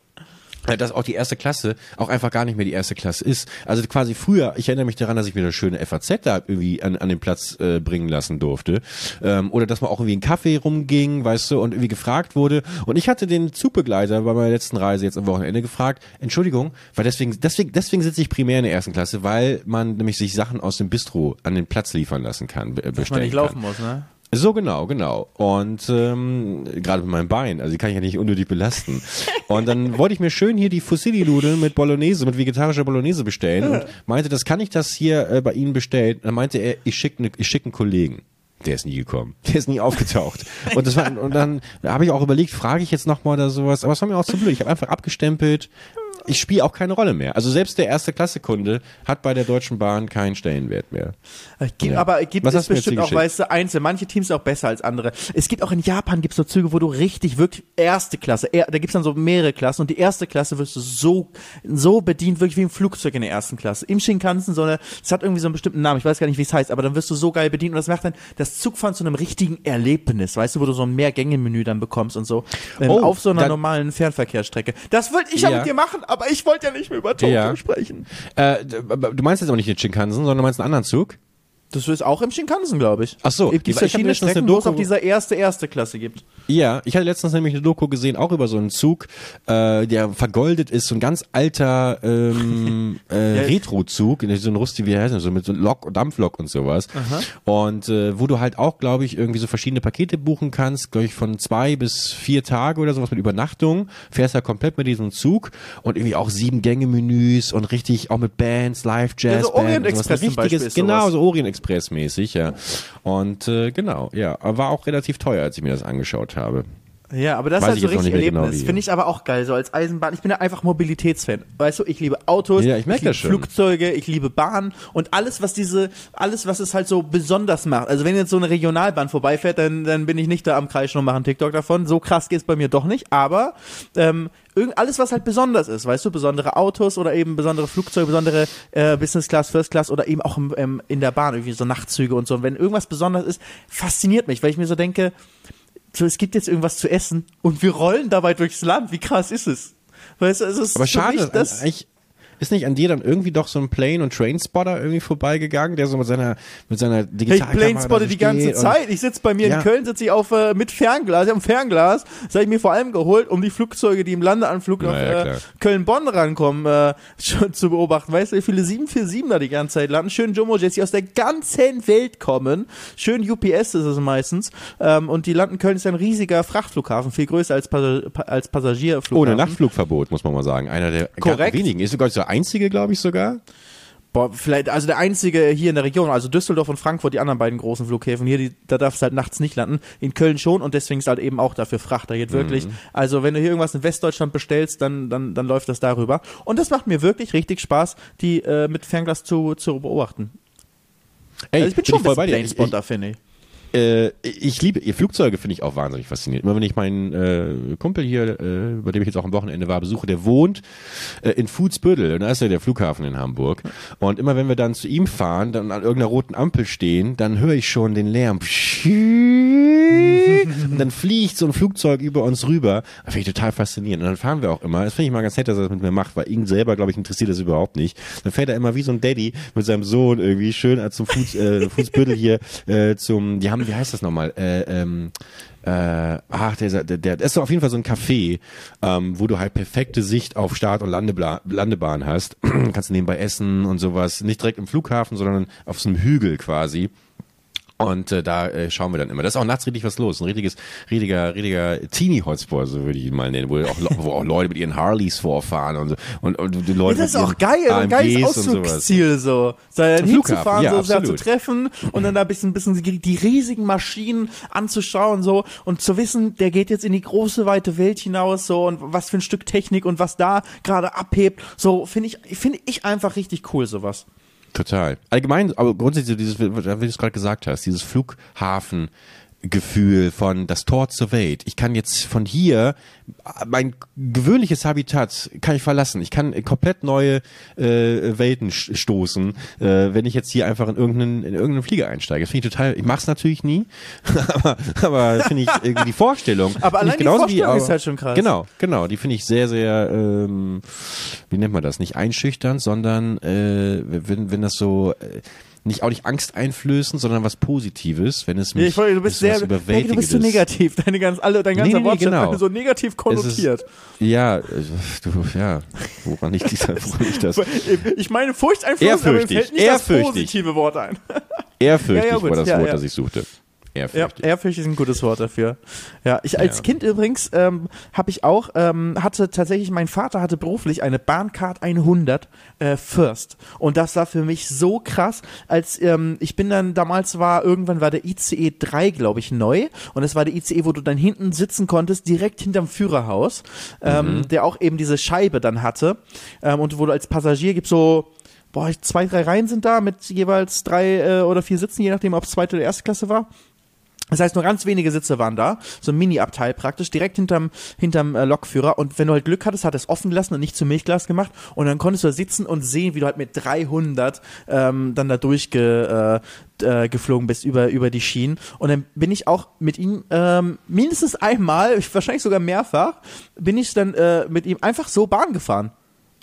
dass auch die erste Klasse auch einfach gar nicht mehr die erste Klasse ist. Also quasi früher, ich erinnere mich daran, dass ich mir eine schöne FAZ da irgendwie an, an den Platz äh, bringen lassen durfte. Ähm, oder dass man auch irgendwie einen Kaffee rumging, weißt du, und irgendwie gefragt wurde. Und ich hatte den Zugbegleiter bei meiner letzten Reise jetzt am Wochenende gefragt, Entschuldigung, weil deswegen, deswegen, deswegen sitze ich primär in der ersten Klasse, weil man nämlich sich Sachen aus dem Bistro an den Platz liefern lassen kann, be- bestellen Dass man nicht kann. laufen muss, ne? So genau, genau. Und ähm, gerade mit meinem Bein, also die kann ich ja nicht unnötig belasten. Und dann wollte ich mir schön hier die Fusilli-Nudeln mit Bolognese, mit vegetarischer Bolognese bestellen und meinte, das kann ich das hier äh, bei Ihnen bestellen. Dann meinte er, ich schicke ne, ich schick einen Kollegen. Der ist nie gekommen. Der ist nie aufgetaucht. Und das war, und dann habe ich auch überlegt, frage ich jetzt nochmal oder sowas, aber es war mir auch zu blöd. Ich habe einfach abgestempelt. Ich spiele auch keine Rolle mehr. Also selbst der erste Klasse-Kunde hat bei der Deutschen Bahn keinen Stellenwert mehr. Äh, Gibt, Ja. Aber gibt Was es bestimmt auch, weißt du, einzelne. Manche Teams sind auch besser als andere. Es gibt auch in Japan gibt's so Züge, wo du richtig, wirklich erste Klasse, er, da gibt's dann so mehrere Klassen und die erste Klasse wirst du so, so bedient, wirklich wie im Flugzeug in der ersten Klasse. Im Shinkansen, so eine, es hat irgendwie so einen bestimmten Namen, ich weiß gar nicht, wie es heißt, aber dann wirst du so geil bedient und das macht dann das Zugfahren zu einem richtigen Erlebnis, weißt du, wo du so ein Mehrgänge-Menü dann bekommst und so, ähm, Oh, auf so einer normalen Fernverkehrsstrecke. Das wollte ich. Ja. mit dir machen, aber ich wollte ja nicht mehr über Tokio Ja. sprechen. Äh, aber du meinst jetzt auch nicht den Shinkansen, sondern du meinst einen anderen Zug? Das ist auch im Shinkansen, glaube ich. Ach so, Es gibt ich hatte verschiedene Strecken, wo es auch dieser erste, erste Klasse gibt. Ja, ich hatte letztens nämlich eine Doku gesehen, auch über so einen Zug, äh, der vergoldet ist, so ein ganz alter ähm, äh, Retro-Zug, so ein Rusti, wie heißt das, so mit so Lok, Dampflok und sowas. Und äh, wo du halt auch, glaube ich, irgendwie so verschiedene Pakete buchen kannst, glaube ich, von zwei bis vier Tage oder sowas mit Übernachtung, fährst ja komplett mit diesem Zug und irgendwie auch sieben Gänge-Menüs und richtig auch mit Bands, Live-Jazz. Ja, so Orient sowas. Express zum Richtiges, Genau, sowas. so Orient Express mäßig, ja. Und äh, genau, ja, war auch relativ teuer, als ich mir das angeschaut habe. Ja, aber das Weiß ist halt ich so richtig genau, Erlebnis. wie. Finde ich aber auch geil, so als Eisenbahn. Ich bin ja einfach Mobilitätsfan. Weißt du, ich liebe Autos, Ja, ich merk liebe. Flugzeuge, ich liebe Bahnen und alles, was diese, alles, was es halt so besonders macht. Also wenn jetzt so eine Regionalbahn vorbeifährt, dann, dann bin ich nicht da am Kreischen und mache einen TikTok davon. So krass geht's bei mir doch nicht, aber ähm, irgend alles, was halt besonders ist, weißt du, besondere Autos oder eben besondere Flugzeuge, besondere äh, Business Class, First Class oder eben auch im, ähm, in der Bahn, irgendwie so Nachtzüge und so. Und wenn irgendwas besonders ist, fasziniert mich, weil ich mir so denke, so, es gibt jetzt irgendwas zu essen und wir rollen dabei durchs Land. Wie krass ist es? Weißt du, es ist Aber schade, mich das, eigentlich ist nicht an dir dann irgendwie doch so ein Plane- und Train-Spotter irgendwie vorbeigegangen, der so mit seiner, mit seiner Hey, Digitalkamera Plane da spotte so die ganze Zeit. Ich sitze bei mir Ja. in Köln, sitze ich auf äh, mit Fernglas, ich hab ein Fernglas. Das habe ich mir vor allem geholt, um die Flugzeuge, die im Landeanflug Na auf ja, äh. Köln-Bonn rankommen, äh, schon zu beobachten. Weißt du, wie viele 747 da die ganze Zeit landen? Schön Jumbo-Jets, die aus der ganzen Welt kommen. Schön UPS ist es meistens. Ähm, und die landen Köln ist ein riesiger Frachtflughafen, viel größer als, Passa Pa- als Passagierflughafen. Ohne Nachtflugverbot, muss man mal sagen. Einer der Korrekt. wenigen. Ist sogar der einzige, glaube ich, sogar. Boah, vielleicht, also der einzige hier in der Region, also Düsseldorf und Frankfurt, die anderen beiden großen Flughäfen hier, die, da darf es halt nachts nicht landen. In Köln schon und deswegen ist halt eben auch dafür Fracht. Da geht wirklich, also wenn du hier irgendwas in Westdeutschland bestellst, dann, dann, dann läuft das darüber. Und das macht mir wirklich richtig Spaß, die äh, mit Fernglas zu, zu beobachten. Ey, also ich bin schon voll ein bei dir. bisschen Planespotter, finde ich. Äh, ich liebe ihr Flugzeuge finde ich auch wahnsinnig faszinierend. Immer wenn ich meinen äh, Kumpel hier, äh, bei dem ich jetzt auch am Wochenende war, besuche, der wohnt äh, in Fußbüttel da ist ja der Flughafen in Hamburg. Und immer wenn wir dann zu ihm fahren, dann an irgendeiner roten Ampel stehen, dann höre ich schon den Lärm. Und dann fliegt so ein Flugzeug über uns rüber. Das finde ich total faszinierend. Und dann fahren wir auch immer. Das finde ich mal ganz nett, dass er das mit mir macht, weil ihn selber, glaube ich, interessiert das überhaupt nicht. Dann fährt er immer wie so ein Daddy mit seinem Sohn irgendwie schön zum Fuß, äh, Fußbüttel hier äh, zum, die haben, wie heißt das nochmal? Äh, ähm, äh, ach, der, der, der, ist auf jeden Fall so ein Café, ähm, wo du halt perfekte Sicht auf Start- und Landebla Landebahn hast. Kannst nebenbei essen und sowas. Nicht direkt im Flughafen, sondern auf so einem Hügel quasi. Und äh, da äh, schauen wir dann immer. Da ist auch nachts richtig was los. Ein richtiges, richtiger, richtiger Teenie-Hotspot, so würde ich ihn mal nennen, wo auch, wo auch Leute mit ihren Harleys vorfahren und so. Und, und die Leute Das ist auch geil, ein geiles und. Ausflugsziel so. so Flughafen, hinzufahren, ja, so da zu absolut. treffen und dann da ein bisschen, bisschen die, die riesigen Maschinen anzuschauen so und zu wissen, der geht jetzt in die große weite Welt hinaus so und was für ein Stück Technik und was da gerade abhebt, so finde ich finde ich einfach richtig cool sowas. Total. Allgemein, aber grundsätzlich dieses, wie du es gerade gesagt hast, dieses Flughafen Gefühl von das Tor zur Welt. Ich kann jetzt von hier mein gewöhnliches Habitat kann ich verlassen. Ich kann komplett neue äh, Welten stoßen, äh, wenn ich jetzt hier einfach in irgendeinen in irgendeinen Flieger einsteige. Das finde ich total. Ich mache es natürlich nie, aber aber finde ich irgendwie die Vorstellung. Aber allein die Vorstellung wie, ist halt schon krass. Genau, genau. Die finde ich sehr sehr. Ähm, wie nennt man das? Nicht einschüchternd, sondern äh, wenn wenn das so äh, nicht auch nicht Angst einflößen, sondern was Positives, wenn es mich ja, ich wollte, du bist sehr, du bist so negativ, deine ganz alle dein ganzer nee, nee, Wortschatz genau. so negativ konnotiert. Ist, ja, du, ja, woran liegt dieser, woran liegt das? Ich meine Furchteinfluss, aber mir fällt nicht das positive Wort ein. Ehrfürchtig ja, ja, war das Wort, das ich suchte. Ehrfürchtig. Ja, ehrfürchtig ist ein gutes Wort dafür. Ja, ich als ja. Kind übrigens ähm, habe ich auch ähm, hatte tatsächlich mein Vater hatte beruflich eine Bahncard 100 äh, First und das war für mich so krass, als ähm, ich bin dann damals war irgendwann war der ICE 3 glaube ich neu und es war der ICE, wo du dann hinten sitzen konntest direkt hinterm Führerhaus, ähm, mhm. der auch eben diese Scheibe dann hatte ähm, und wo du als Passagier gibt so boah, zwei, drei Reihen sind da mit jeweils drei äh, oder vier Sitzen, je nachdem, ob es zweite oder erste Klasse war. Das heißt, nur ganz wenige Sitze waren da, so ein Mini-Abteil praktisch, direkt hinterm, hinterm äh, Lokführer. Und wenn du halt Glück hattest, hat er es offen gelassen und nicht zum Milchglas gemacht. Und dann konntest du da sitzen und sehen, wie du halt mit 300 ähm, dann da durchgeflogen äh, äh, geflogen bist über, über die Schienen. Und dann bin ich auch mit ihm ähm, mindestens einmal, wahrscheinlich sogar mehrfach, bin ich dann äh, mit ihm einfach so Bahn gefahren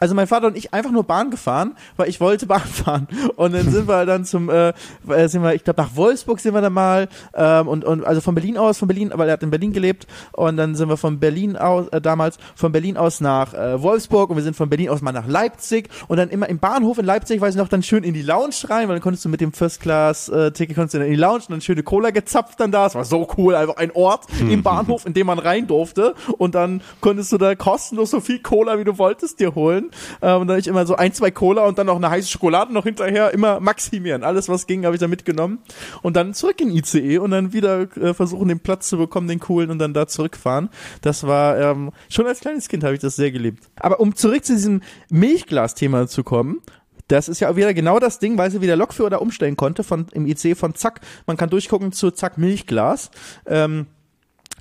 also mein Vater und ich einfach nur Bahn gefahren, weil ich wollte Bahn fahren. Und dann sind wir dann zum, äh, äh sind wir, ich glaube nach Wolfsburg sind wir dann mal ähm, und und also von Berlin aus, von Berlin, weil er hat in Berlin gelebt. Und dann sind wir von Berlin aus äh, damals von Berlin aus nach äh, Wolfsburg. Und wir sind von Berlin aus mal nach Leipzig. Und dann immer im Bahnhof in Leipzig, weiß ich noch, dann schön in die Lounge rein, weil dann konntest du mit dem First Class äh, Ticket konntest du dann in die Lounge und dann schöne Cola gezapft dann da. Es war so cool, einfach ein Ort im Bahnhof, in dem man rein durfte. Und dann konntest du da kostenlos so viel Cola wie du wolltest dir holen äh, und dann ich immer so ein, zwei Cola und dann noch eine heiße Schokolade noch hinterher, immer maximieren. Alles, was ging, habe ich da mitgenommen. Und dann zurück in ICE und dann wieder äh, versuchen, den Platz zu bekommen, den coolen und dann da zurückfahren. Das war, ähm, schon als kleines Kind habe ich das sehr geliebt. Aber um zurück zu diesem Milchglas-Thema zu kommen, das ist ja auch wieder genau das Ding, weil sie wieder Lokführer da umstellen konnte von im IC von Zack. Man kann durchgucken zu Zack Milchglas. Ähm,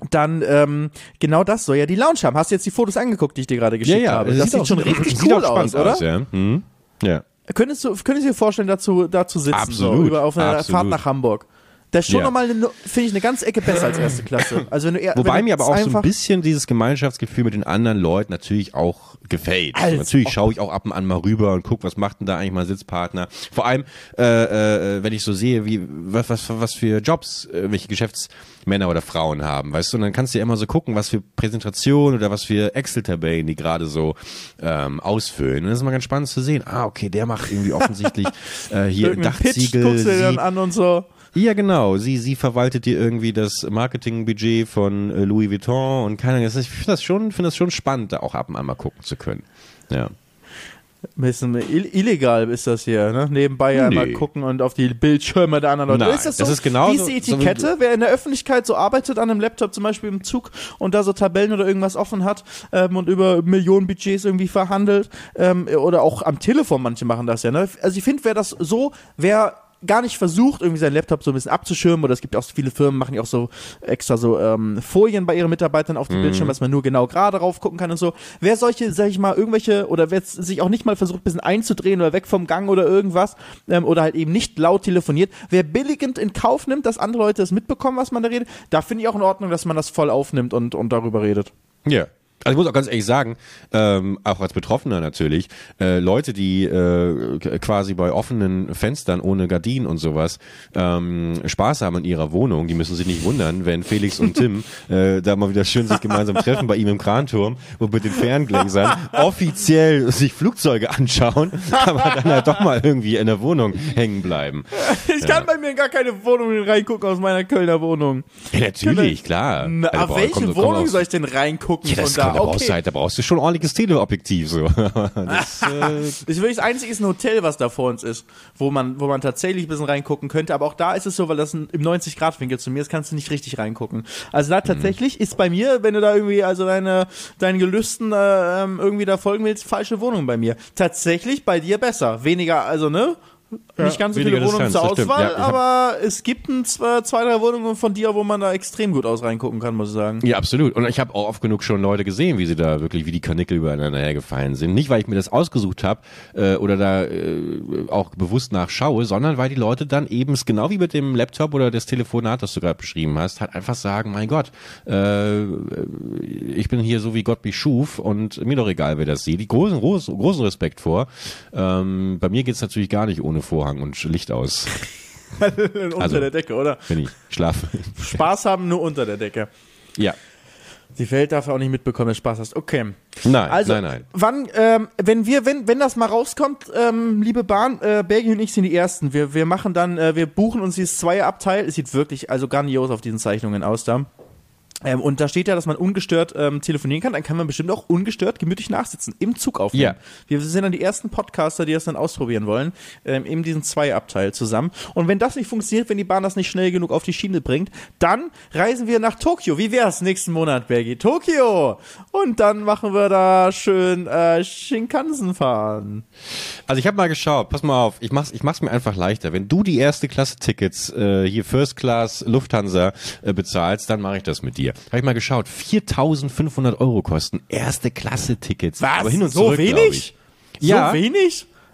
dann ähm, genau das soll ja die Lounge haben. Hast du jetzt die Fotos angeguckt, die ich dir gerade geschickt ja, ja, habe? Das sieht, sieht schon richtig cool aus, oder? Aus, ja. Mhm. ja. Könntest du, könntest du dir vorstellen, dazu, dazu sitzen, Absolut. so, über, auf einer Absolut. Fahrt nach Hamburg? Das ist schon ja. nochmal, finde ich, eine ganze Ecke besser als erste Klasse. Also wenn du eher, Wobei wenn mir aber auch so ein bisschen dieses Gemeinschaftsgefühl mit den anderen Leuten natürlich auch gefällt. Also natürlich schaue ich auch ab und an mal rüber und guck, was macht denn da eigentlich mein Sitzpartner. Vor allem, äh, äh, wenn ich so sehe, wie was, was, was für Jobs äh, welche Geschäftsmänner oder Frauen haben, weißt du, und dann kannst du ja immer so gucken, was für Präsentationen oder was für Excel-Tabellen die gerade so ähm, ausfüllen. Und das ist immer ganz spannend zu sehen. Ah, okay, der macht irgendwie offensichtlich äh, hier Dachziegel. Pitch guckst du dir dann an und so. Ja, genau. Sie, sie verwaltet dir irgendwie das Marketingbudget von äh, Louis Vuitton und keine Ahnung. Ich finde das schon, finde das schon spannend, da auch ab und an mal gucken zu können. Ja. Ein bisschen illegal ist das hier, ne? Nebenbei nee. einmal gucken und auf die Bildschirme der anderen Leute. Nein, ist das, so, das ist genau diese Etikette, so wer in der Öffentlichkeit so arbeitet an einem Laptop, zum Beispiel im Zug und da so Tabellen oder irgendwas offen hat ähm, und über Millionen Budgets irgendwie verhandelt ähm, oder auch am Telefon, manche machen das ja, ne? Also ich finde, wer das so, wer gar nicht versucht, irgendwie seinen Laptop so ein bisschen abzuschirmen oder es gibt auch so viele Firmen, machen ja auch so extra so ähm, Folien bei ihren Mitarbeitern auf dem mhm. Bildschirm, dass man nur genau gerade drauf gucken kann und so. Wer solche, sag ich mal, irgendwelche oder wer sich auch nicht mal versucht, ein bisschen einzudrehen oder weg vom Gang oder irgendwas ähm, oder halt eben nicht laut telefoniert, wer billigend in Kauf nimmt, dass andere Leute das mitbekommen, was man da redet, da finde ich auch in Ordnung, dass man das voll aufnimmt und, und darüber redet. Ja, also ich muss auch ganz ehrlich sagen, ähm, auch als Betroffener natürlich, äh, Leute, die äh, quasi bei offenen Fenstern ohne Gardinen und sowas ähm, Spaß haben in ihrer Wohnung, die müssen sich nicht wundern, wenn Felix und Tim äh, da mal wieder schön sich gemeinsam treffen bei ihm im Kranturm und mit den Ferngläsern offiziell sich Flugzeuge anschauen, aber dann halt doch mal irgendwie in der Wohnung hängen bleiben. Ich kann ja. bei mir gar keine Wohnung reingucken aus meiner Kölner Wohnung. Ja, natürlich, klar. Na, also, welche komm, Wohnung soll ich denn reingucken ja, von da? Da, okay. brauchst du halt, da brauchst du schon ein ordentliches Teleobjektiv. So. das, äh, ist wirklich das einzige ist ein Hotel, was da vor uns ist, wo man, wo man tatsächlich ein bisschen reingucken könnte. Aber auch da ist es so, weil das ein, im 90-Grad-Winkel zu mir ist, kannst du nicht richtig reingucken. Also da tatsächlich mhm. ist bei mir, wenn du da irgendwie, also deine, deinen Gelüsten äh, ähm, irgendwie da folgen willst, falsche Wohnung bei mir. Tatsächlich bei dir besser. Weniger, also ne? Nicht ganz so viele Wohnungen Distanz, zur. Auswahl, Ja, aber es gibt ein, zwei, zwei, drei Wohnungen von dir, wo man da extrem gut aus reingucken kann, muss ich sagen. Ja, absolut. Und ich habe auch oft genug schon Leute gesehen, wie sie da wirklich wie die Kanickel übereinander hergefallen sind. Nicht, weil ich mir das ausgesucht habe äh, oder da äh, auch bewusst nachschaue, sondern weil die Leute dann eben, genau wie mit dem Laptop oder das Telefonat, das du gerade beschrieben hast, halt einfach sagen, mein Gott, äh, ich bin hier so, wie Gott mich schuf und mir doch egal, wer das sieht. Die großen, großen, großen Respekt vor. Ähm, bei mir geht's natürlich gar nicht ohne Vorhang und Licht aus, unter Also- der Decke, oder? wenn ich schlafe. Spaß haben nur unter der Decke. ja. Die Welt darf auch nicht mitbekommen, dass du Spaß hast. Okay. Nein, Also, nein, nein. wann, ähm, wenn wir, wenn, wenn das mal rauskommt, ähm, liebe Bahn, äh, Bergi und ich sind die Ersten. Wir, wir machen dann, äh, wir buchen uns dieses Zweierabteil. Es sieht wirklich, also grandios auf diesen Zeichnungen aus da. Ähm, und da steht ja, dass man ungestört ähm, telefonieren kann. Dann kann man bestimmt auch ungestört gemütlich nachsitzen, im Zug aufnehmen. Ja. Wir sind dann die ersten Podcaster, die das dann ausprobieren wollen, ähm, in diesem Zweierabteil zusammen. Und wenn das nicht funktioniert, wenn die Bahn das nicht schnell genug auf die Schiene bringt, dann reisen wir nach Tokio. Wie wär's nächsten Monat, Bergi? Tokio! Und dann machen wir da schön äh, Shinkansen fahren. Also ich habe mal geschaut, pass mal auf, ich mach's, ich mach's mir einfach leichter. Wenn du die erste Klasse Tickets äh, hier First Class Lufthansa äh, bezahlst, dann mache ich das mit dir. Habe ich mal geschaut, 4.500 Euro kosten erste Klasse Tickets. Aber hin und so zurück, wenig? ich. Ja. So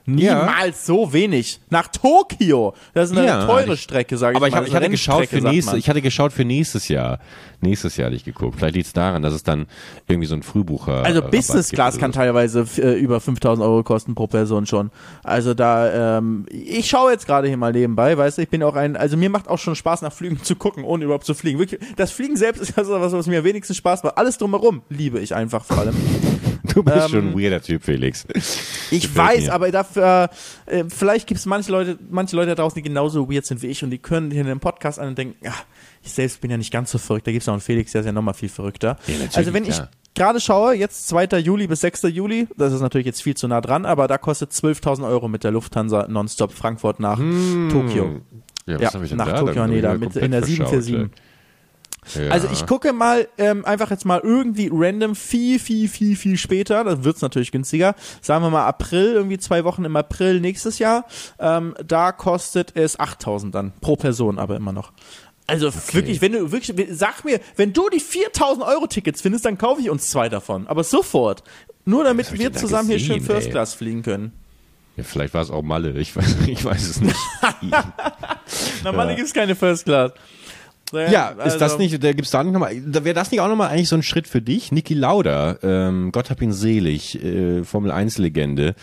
wenig? Ja. Niemals so wenig. Nach Tokio. Das ist eine Ja, teure ich- Strecke, sage ich Aber mal. Das ich hatte geschaut für nächstes, ich hatte geschaut für nächstes Jahr. Nächstes Jahr hatte ich geguckt. Vielleicht liegt's daran, dass es dann irgendwie so ein Frühbucher. Also Business Class oder kann teilweise äh, über 5000 Euro kosten pro Person schon. Also da, ähm, ich schaue jetzt gerade hier mal nebenbei, weißt du, ich bin auch ein, also mir macht auch schon Spaß nach Flügen zu gucken, ohne überhaupt zu fliegen. Wirklich, das Fliegen selbst ist also was, was mir am wenigsten Spaß macht. Alles drumherum liebe ich einfach vor allem. Du bist ähm, schon ein weirder Typ, Felix. Ich Gefällt weiß, mir. aber dafür, äh, vielleicht gibt es manche Leute, manche Leute da draußen, die genauso weird sind wie ich und die können hier einen Podcast an und denken, ja, ich selbst bin ja nicht ganz so verrückt. Da gibt es noch einen Felix, der ist ja nochmal viel verrückter. Ja, also wenn ich klar. gerade schaue, jetzt 2. Juli bis 6. Juli, das ist natürlich jetzt viel zu nah dran, aber da kostet 12.000 Euro mit der Lufthansa nonstop Frankfurt nach Tokio. Ja, was Ja, hab ich denn nach da? Tokio ich Haneda ja mit in der verschaut, 747. Ja. Also ich gucke mal ähm, einfach jetzt mal irgendwie random viel, viel, viel, viel später. Dann wird's natürlich günstiger. Sagen wir mal April, irgendwie zwei Wochen im April nächstes Jahr. Ähm, da kostet es 8000 dann pro Person, aber immer noch. Also wirklich, wenn du wirklich, sag mir, wenn du die 4000 Euro Tickets findest, dann kaufe ich uns zwei davon. Aber sofort. Nur damit wir zusammen hier schön gesehen, First ey? Class fliegen können. Ja, vielleicht war es auch Malle, ich weiß, ich weiß es nicht. Normal Ja. gibt's keine First Class. Ja, ist das also- nicht, da gibt's da nicht nochmal, da wäre das nicht auch nochmal eigentlich so ein Schritt für dich? Niki Lauda, ähm, Gott hab ihn selig, äh, Formel 1 Legende,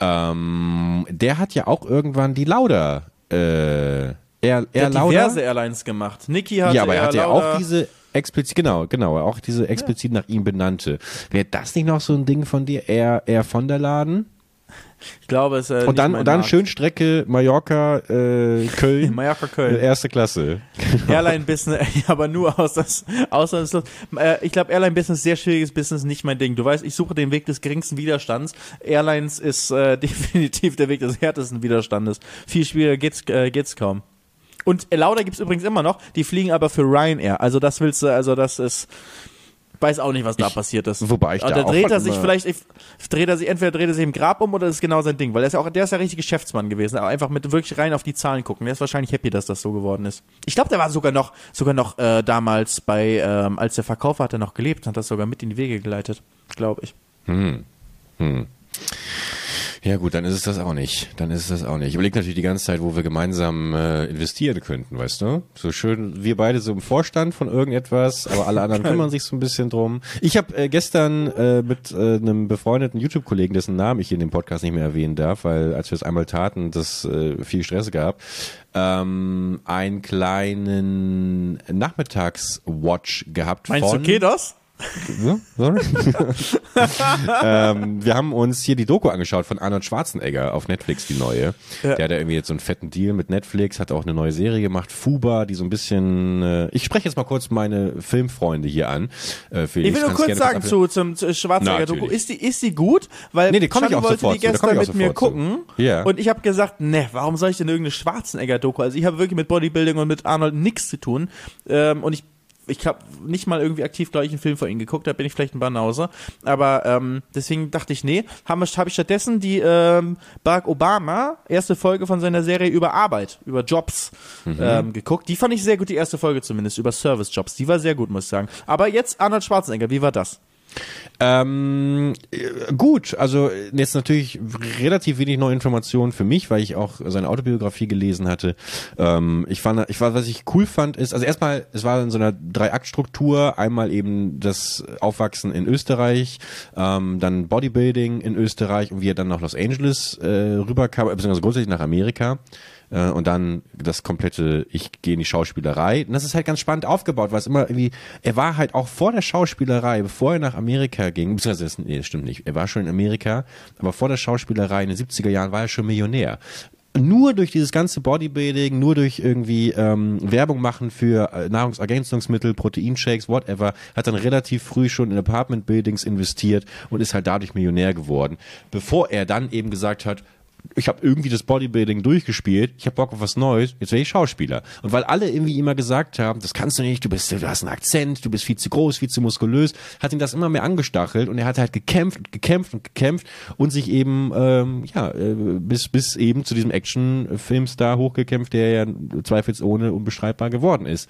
ähm, der hat ja auch irgendwann die Lauda, äh, er, er hat Lauda. diverse Airlines gemacht. Niki hat ja, aber er hat ja auch diese explizit, genau, genau, auch diese explizit nach ihm benannte. Wäre das nicht noch so ein Ding von dir, er, er von der Laden? Ich glaube, es ist äh, Und dann, und dann schön Strecke Mallorca, äh, Köln. Mallorca, Köln. Erste Klasse. Airline-Business, ja, aber nur aus das Auslandslos. Äh, ich glaube, Airline-Business, sehr schwieriges Business, nicht mein Ding. Du weißt, ich suche den Weg des geringsten Widerstands. Airlines ist äh, definitiv der Weg des härtesten Widerstandes. Viel schwieriger geht's, äh, geht's kaum. Und Lauda gibt's übrigens immer noch, die fliegen aber für Ryanair. Also das willst du, also das ist, weiß auch nicht, was da Ich- passiert ist. wobei ich da da auch dreht er sich vielleicht, ich- dreht er sich, entweder dreht er sich im Grab um oder das ist genau sein Ding, weil er ist ja auch, der ist ja richtig Geschäftsmann gewesen, aber einfach mit wirklich rein auf die Zahlen gucken. Der ist wahrscheinlich happy, dass das so geworden ist. Ich glaube, der war sogar noch, sogar noch äh, damals bei, ähm, als der Verkäufer hat er noch gelebt, hat das sogar mit in die Wege geleitet, glaube ich. Ja gut, dann ist es das auch nicht. Dann ist es das auch nicht. Ich überlege natürlich die ganze Zeit, wo wir gemeinsam äh, investieren könnten, weißt du? So schön, wir beide so im Vorstand von irgendetwas, aber alle anderen kümmern sich so ein bisschen drum. Ich habe äh, gestern äh, mit äh, einem befreundeten YouTube-Kollegen, dessen Namen ich hier in dem Podcast nicht mehr erwähnen darf, weil als wir es einmal taten, das äh, viel Stress gab, ähm, einen kleinen Nachmittags-Watch gehabt Meinst von... du, geht sorry. ähm, wir haben uns hier die Doku angeschaut von Arnold Schwarzenegger auf Netflix, die neue. Ja. Der hat ja irgendwie jetzt so einen fetten Deal mit Netflix, hat auch eine neue Serie gemacht, Fuba, die so ein bisschen. Äh, ich spreche jetzt mal kurz meine Filmfreunde hier an. Äh, Felix, Ich will nur kurz sagen zu, zum, zu Schwarzenegger-Doku. Ist die, ist die gut? Weil Nee, die auch wollte die zu, gestern mit mir zu. gucken. Ja. Und ich habe gesagt, ne, warum soll ich denn irgendeine Schwarzenegger-Doku? Also ich habe wirklich mit Bodybuilding und mit Arnold nichts zu tun. Ähm, und ich ich habe nicht mal irgendwie aktiv, glaube ich, einen Film von ihm geguckt, da bin ich vielleicht ein Banause. Aber ähm, deswegen dachte ich, nee, habe hab ich stattdessen die ähm, Barack Obama, erste Folge von seiner Serie über Arbeit, über Jobs ähm, geguckt. Die fand ich sehr gut, die erste Folge zumindest, über Service-Jobs. Die war sehr gut, muss ich sagen. Aber jetzt Arnold Schwarzenegger, wie war das? Ähm, äh, gut, also jetzt natürlich relativ wenig neue Informationen für mich, weil ich auch seine Autobiografie gelesen hatte. Ähm, ich fand, ich war, was ich cool fand, ist, also erstmal, es war in so einer Drei-Akt-Struktur, einmal eben das Aufwachsen in Österreich, ähm, dann Bodybuilding in Österreich und wie er dann nach Los Angeles äh, rüberkam, beziehungsweise grundsätzlich nach Amerika äh, und dann das komplette, ich gehe in die Schauspielerei. Und das ist halt ganz spannend aufgebaut, weil es immer irgendwie, er war halt auch vor der Schauspielerei, bevor er nach Amerika ging, beziehungsweise, nee, das stimmt nicht, er war schon in Amerika, aber vor der Schauspielerei in den 70er Jahren war er schon Millionär. Nur durch dieses ganze Bodybuilding, nur durch irgendwie ähm, Werbung machen für äh, Nahrungsergänzungsmittel, Proteinshakes, whatever, hat dann relativ früh schon in Apartment Buildings investiert und ist halt dadurch Millionär geworden, bevor er dann eben gesagt hat, ich habe irgendwie das Bodybuilding durchgespielt, ich habe Bock auf was Neues, jetzt werde ich Schauspieler. Und weil alle irgendwie immer gesagt haben, das kannst du nicht, du bist, du hast einen Akzent, du bist viel zu groß, viel zu muskulös, hat ihn das immer mehr angestachelt und er hat halt gekämpft und gekämpft und gekämpft und sich eben ähm, ja äh, bis bis eben zu diesem Actionfilmstar hochgekämpft, der ja zweifelsohne unbeschreibbar geworden ist.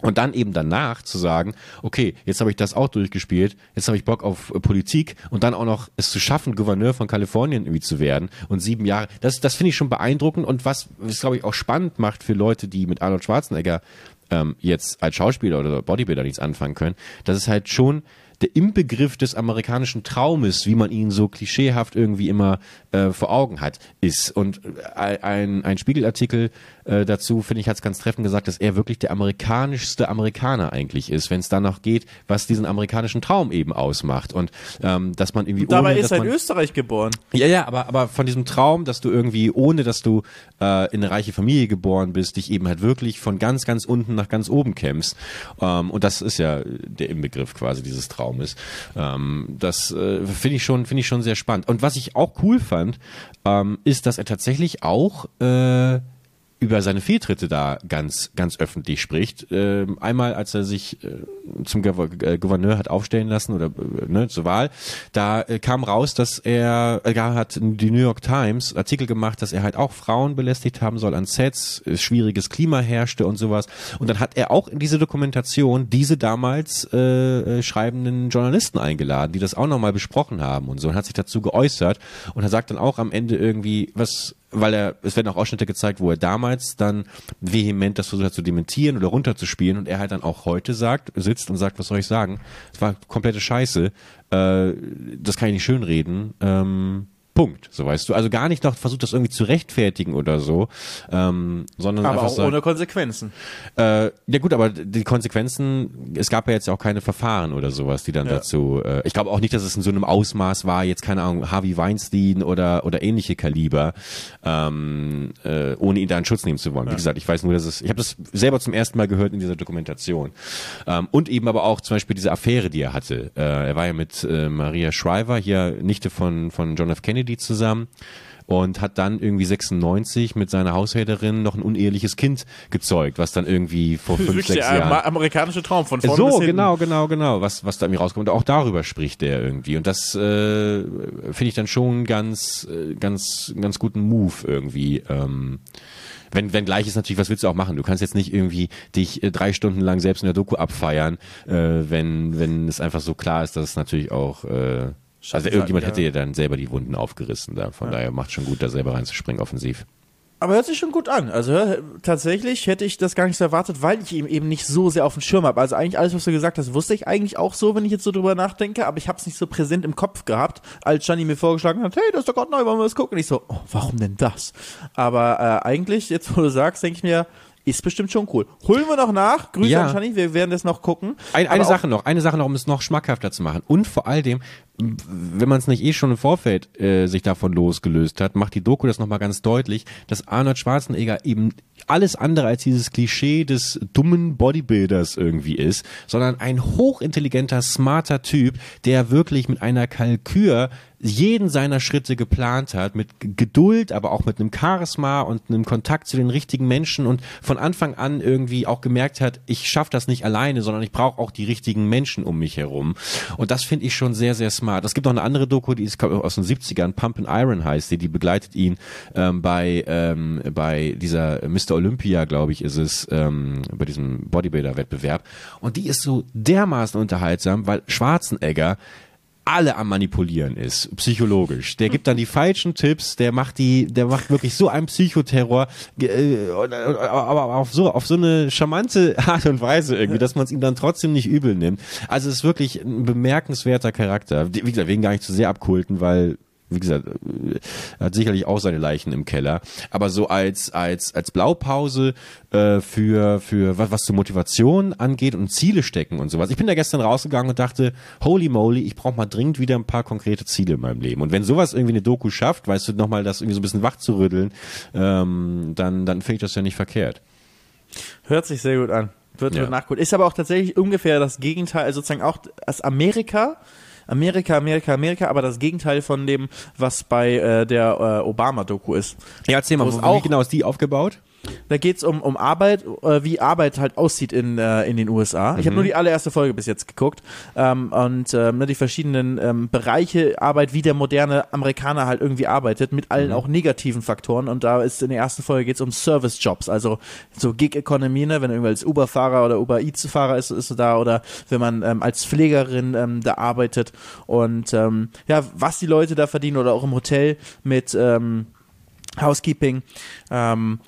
Und dann eben danach zu sagen, okay, jetzt habe ich das auch durchgespielt, jetzt habe ich Bock auf äh, Politik und dann auch noch es zu schaffen, Gouverneur von Kalifornien irgendwie zu werden und sieben Jahre, das, das finde ich schon beeindruckend und was es, glaube ich, auch spannend macht für Leute, die mit Arnold Schwarzenegger ähm, jetzt als Schauspieler oder Bodybuilder nichts anfangen können, dass es halt schon der Inbegriff des amerikanischen Traumes, wie man ihn so klischeehaft irgendwie immer äh, vor Augen hat, ist. Und äh, ein, ein Spiegelartikel äh, dazu, finde ich, hat es ganz treffend gesagt, dass er wirklich der amerikanischste Amerikaner eigentlich ist, wenn es danach geht, was diesen amerikanischen Traum eben ausmacht. Und ähm, dass man irgendwie. Dabei ohne, ist er in Österreich geboren. ja, ja, aber, aber von diesem Traum, dass du irgendwie, ohne dass du äh, in eine reiche Familie geboren bist, dich eben halt wirklich von ganz, ganz unten nach ganz oben kämpfst. Ähm, und das ist ja der Inbegriff quasi dieses Traumes. Ähm, das äh, finde ich schon, finde ich schon sehr spannend. Und was ich auch cool fand, ähm, ist, dass er tatsächlich auch äh, über seine Fehltritte da ganz, ganz öffentlich spricht. Ähm, einmal, als er sich äh, zum äh, Gouverneur hat aufstellen lassen oder äh, ne, zur Wahl, da äh, kam raus, dass er, äh, hat die New York Times Artikel gemacht, dass er halt auch Frauen belästigt haben soll an Sets, äh, schwieriges Klima herrschte und sowas. Und dann hat er auch in diese Dokumentation diese damals äh, äh, schreibenden Journalisten eingeladen, die das auch nochmal besprochen haben und so und hat sich dazu geäußert und er sagt dann auch am Ende irgendwie, was weil er, es werden auch Ausschnitte gezeigt, wo er damals dann vehement das versucht hat zu dementieren oder runterzuspielen und er halt dann auch heute sagt, sitzt und sagt, was soll ich sagen? Es war komplette Scheiße, äh, das kann ich nicht schönreden, ähm, Punkt, so weißt du. Also gar nicht noch versucht, das irgendwie zu rechtfertigen oder so, ähm, sondern Aber auch sagt, ohne Konsequenzen. äh, ja gut, aber die Konsequenzen, es gab ja jetzt auch keine Verfahren oder sowas, die dann Ja. dazu, äh, ich glaube auch nicht, dass es in so einem Ausmaß war, jetzt keine Ahnung, Harvey Weinstein oder, oder ähnliche Kaliber, ähm, äh, ohne ihn da in Schutz nehmen zu wollen. Wie gesagt, ich weiß nur, dass es, ich habe das selber zum ersten Mal gehört in dieser Dokumentation. Ähm, und eben aber auch zum Beispiel diese Affäre, die er hatte. Äh, er war ja mit äh, Maria Shriver, hier Nichte von, von John F. Kennedy zusammen und hat dann irgendwie 96 mit seiner Haushälterin noch ein uneheliches Kind gezeugt, was dann irgendwie vor fünf, Wirklich sechs der Jahren amerikanische Traum von vorne so, genau, genau, genau, was, was da irgendwie rauskommt. Und auch darüber spricht der irgendwie. Und das äh, finde ich dann schon ganz, äh, ganz, ganz guten Move irgendwie. Ähm, wenn, wenn gleich ist natürlich, was willst du auch machen? Du kannst jetzt nicht irgendwie dich äh, drei Stunden lang selbst in der Doku abfeiern, äh, wenn, wenn es einfach so klar ist, dass es natürlich auch, äh, also irgendjemand ja. hätte ja dann selber die Wunden aufgerissen. Da. Von daher macht schon gut, da selber reinzuspringen offensiv. Aber hört sich schon gut an. Also tatsächlich hätte ich das gar nicht so erwartet, weil ich ihn eben nicht so sehr auf dem Schirm habe. Also eigentlich alles, was du gesagt hast, wusste ich eigentlich auch so, wenn ich jetzt so drüber nachdenke, aber ich habe es nicht so präsent im Kopf gehabt, als Gianni mir vorgeschlagen hat, hey, das ist doch gerade neu, wollen wir das gucken? Und ich so, oh, warum denn das? Aber äh, eigentlich, jetzt wo du sagst, denke ich mir, ist bestimmt schon cool. Holen wir noch nach. Grüße Ja. an wir werden das noch gucken. Ein, eine Sache noch, eine Sache noch, um es noch schmackhafter zu machen. Und vor all dem, wenn man es nicht eh schon im Vorfeld äh, sich davon losgelöst hat, macht die Doku das nochmal ganz deutlich, dass Arnold Schwarzenegger eben alles andere als dieses Klischee des dummen Bodybuilders irgendwie ist, sondern ein hochintelligenter, smarter Typ, der wirklich mit einer Kalkür jeden seiner Schritte geplant hat, mit Geduld, aber auch mit einem Charisma und einem Kontakt zu den richtigen Menschen und von Anfang an irgendwie auch gemerkt hat, ich schaffe das nicht alleine, sondern ich brauche auch die richtigen Menschen um mich herum. Und das finde ich schon sehr, sehr smart. Es gibt noch eine andere Doku, die ist aus den 70ern, Pump and Iron heißt die, die begleitet ihn ähm, bei, ähm, bei dieser Mr. Olympia, glaube ich, ist es, ähm, bei diesem Bodybuilder-Wettbewerb. Und die ist so dermaßen unterhaltsam, weil Schwarzenegger alle am manipulieren ist, psychologisch. Der gibt dann die falschen Tipps, der macht die, der macht wirklich so einen Psychoterror, äh, aber auf so, auf so eine charmante Art und Weise irgendwie, dass man es ihm dann trotzdem nicht übel nimmt. Also es ist wirklich ein bemerkenswerter Charakter. Wie gesagt, wegen gar nicht zu sehr abkulten, weil wie gesagt, er hat sicherlich auch seine Leichen im Keller. Aber so als als als Blaupause äh, für für was was zur Motivation angeht und Ziele stecken und sowas. Ich bin da gestern rausgegangen und dachte, holy moly, ich brauche mal dringend wieder ein paar konkrete Ziele in meinem Leben. Und wenn sowas irgendwie eine Doku schafft, weißt du, nochmal das irgendwie so ein bisschen wach zu rütteln, ähm, dann dann finde ich das ja nicht verkehrt. Hört sich sehr gut an. Wird, ja. wird nachgeholt. Ist aber auch tatsächlich ungefähr das Gegenteil, also sozusagen auch als Amerika Amerika, Amerika, Amerika, aber das Gegenteil von dem, was bei äh, der äh, Obama-Doku ist. Ja, erzähl mal, wo, wie genau ist die aufgebaut? Da geht's um, um Arbeit, äh, wie Arbeit halt aussieht in, äh, in den USA. Mhm. Ich habe nur die allererste Folge bis jetzt geguckt. Ähm, und ne, die verschiedenen ähm, Bereiche Arbeit, wie der moderne Amerikaner halt irgendwie arbeitet, mit allen mhm. auch negativen Faktoren. Und da ist in der ersten Folge geht's um Service-Jobs, also so Gig-Economy, ne, wenn irgendwer als Uber-Fahrer oder Uber-Eats-Fahrer ist, ist da oder wenn man ähm, als Pflegerin ähm, da arbeitet. Und ähm, ja, was die Leute da verdienen oder auch im Hotel mit ähm, Housekeeping. Ähm,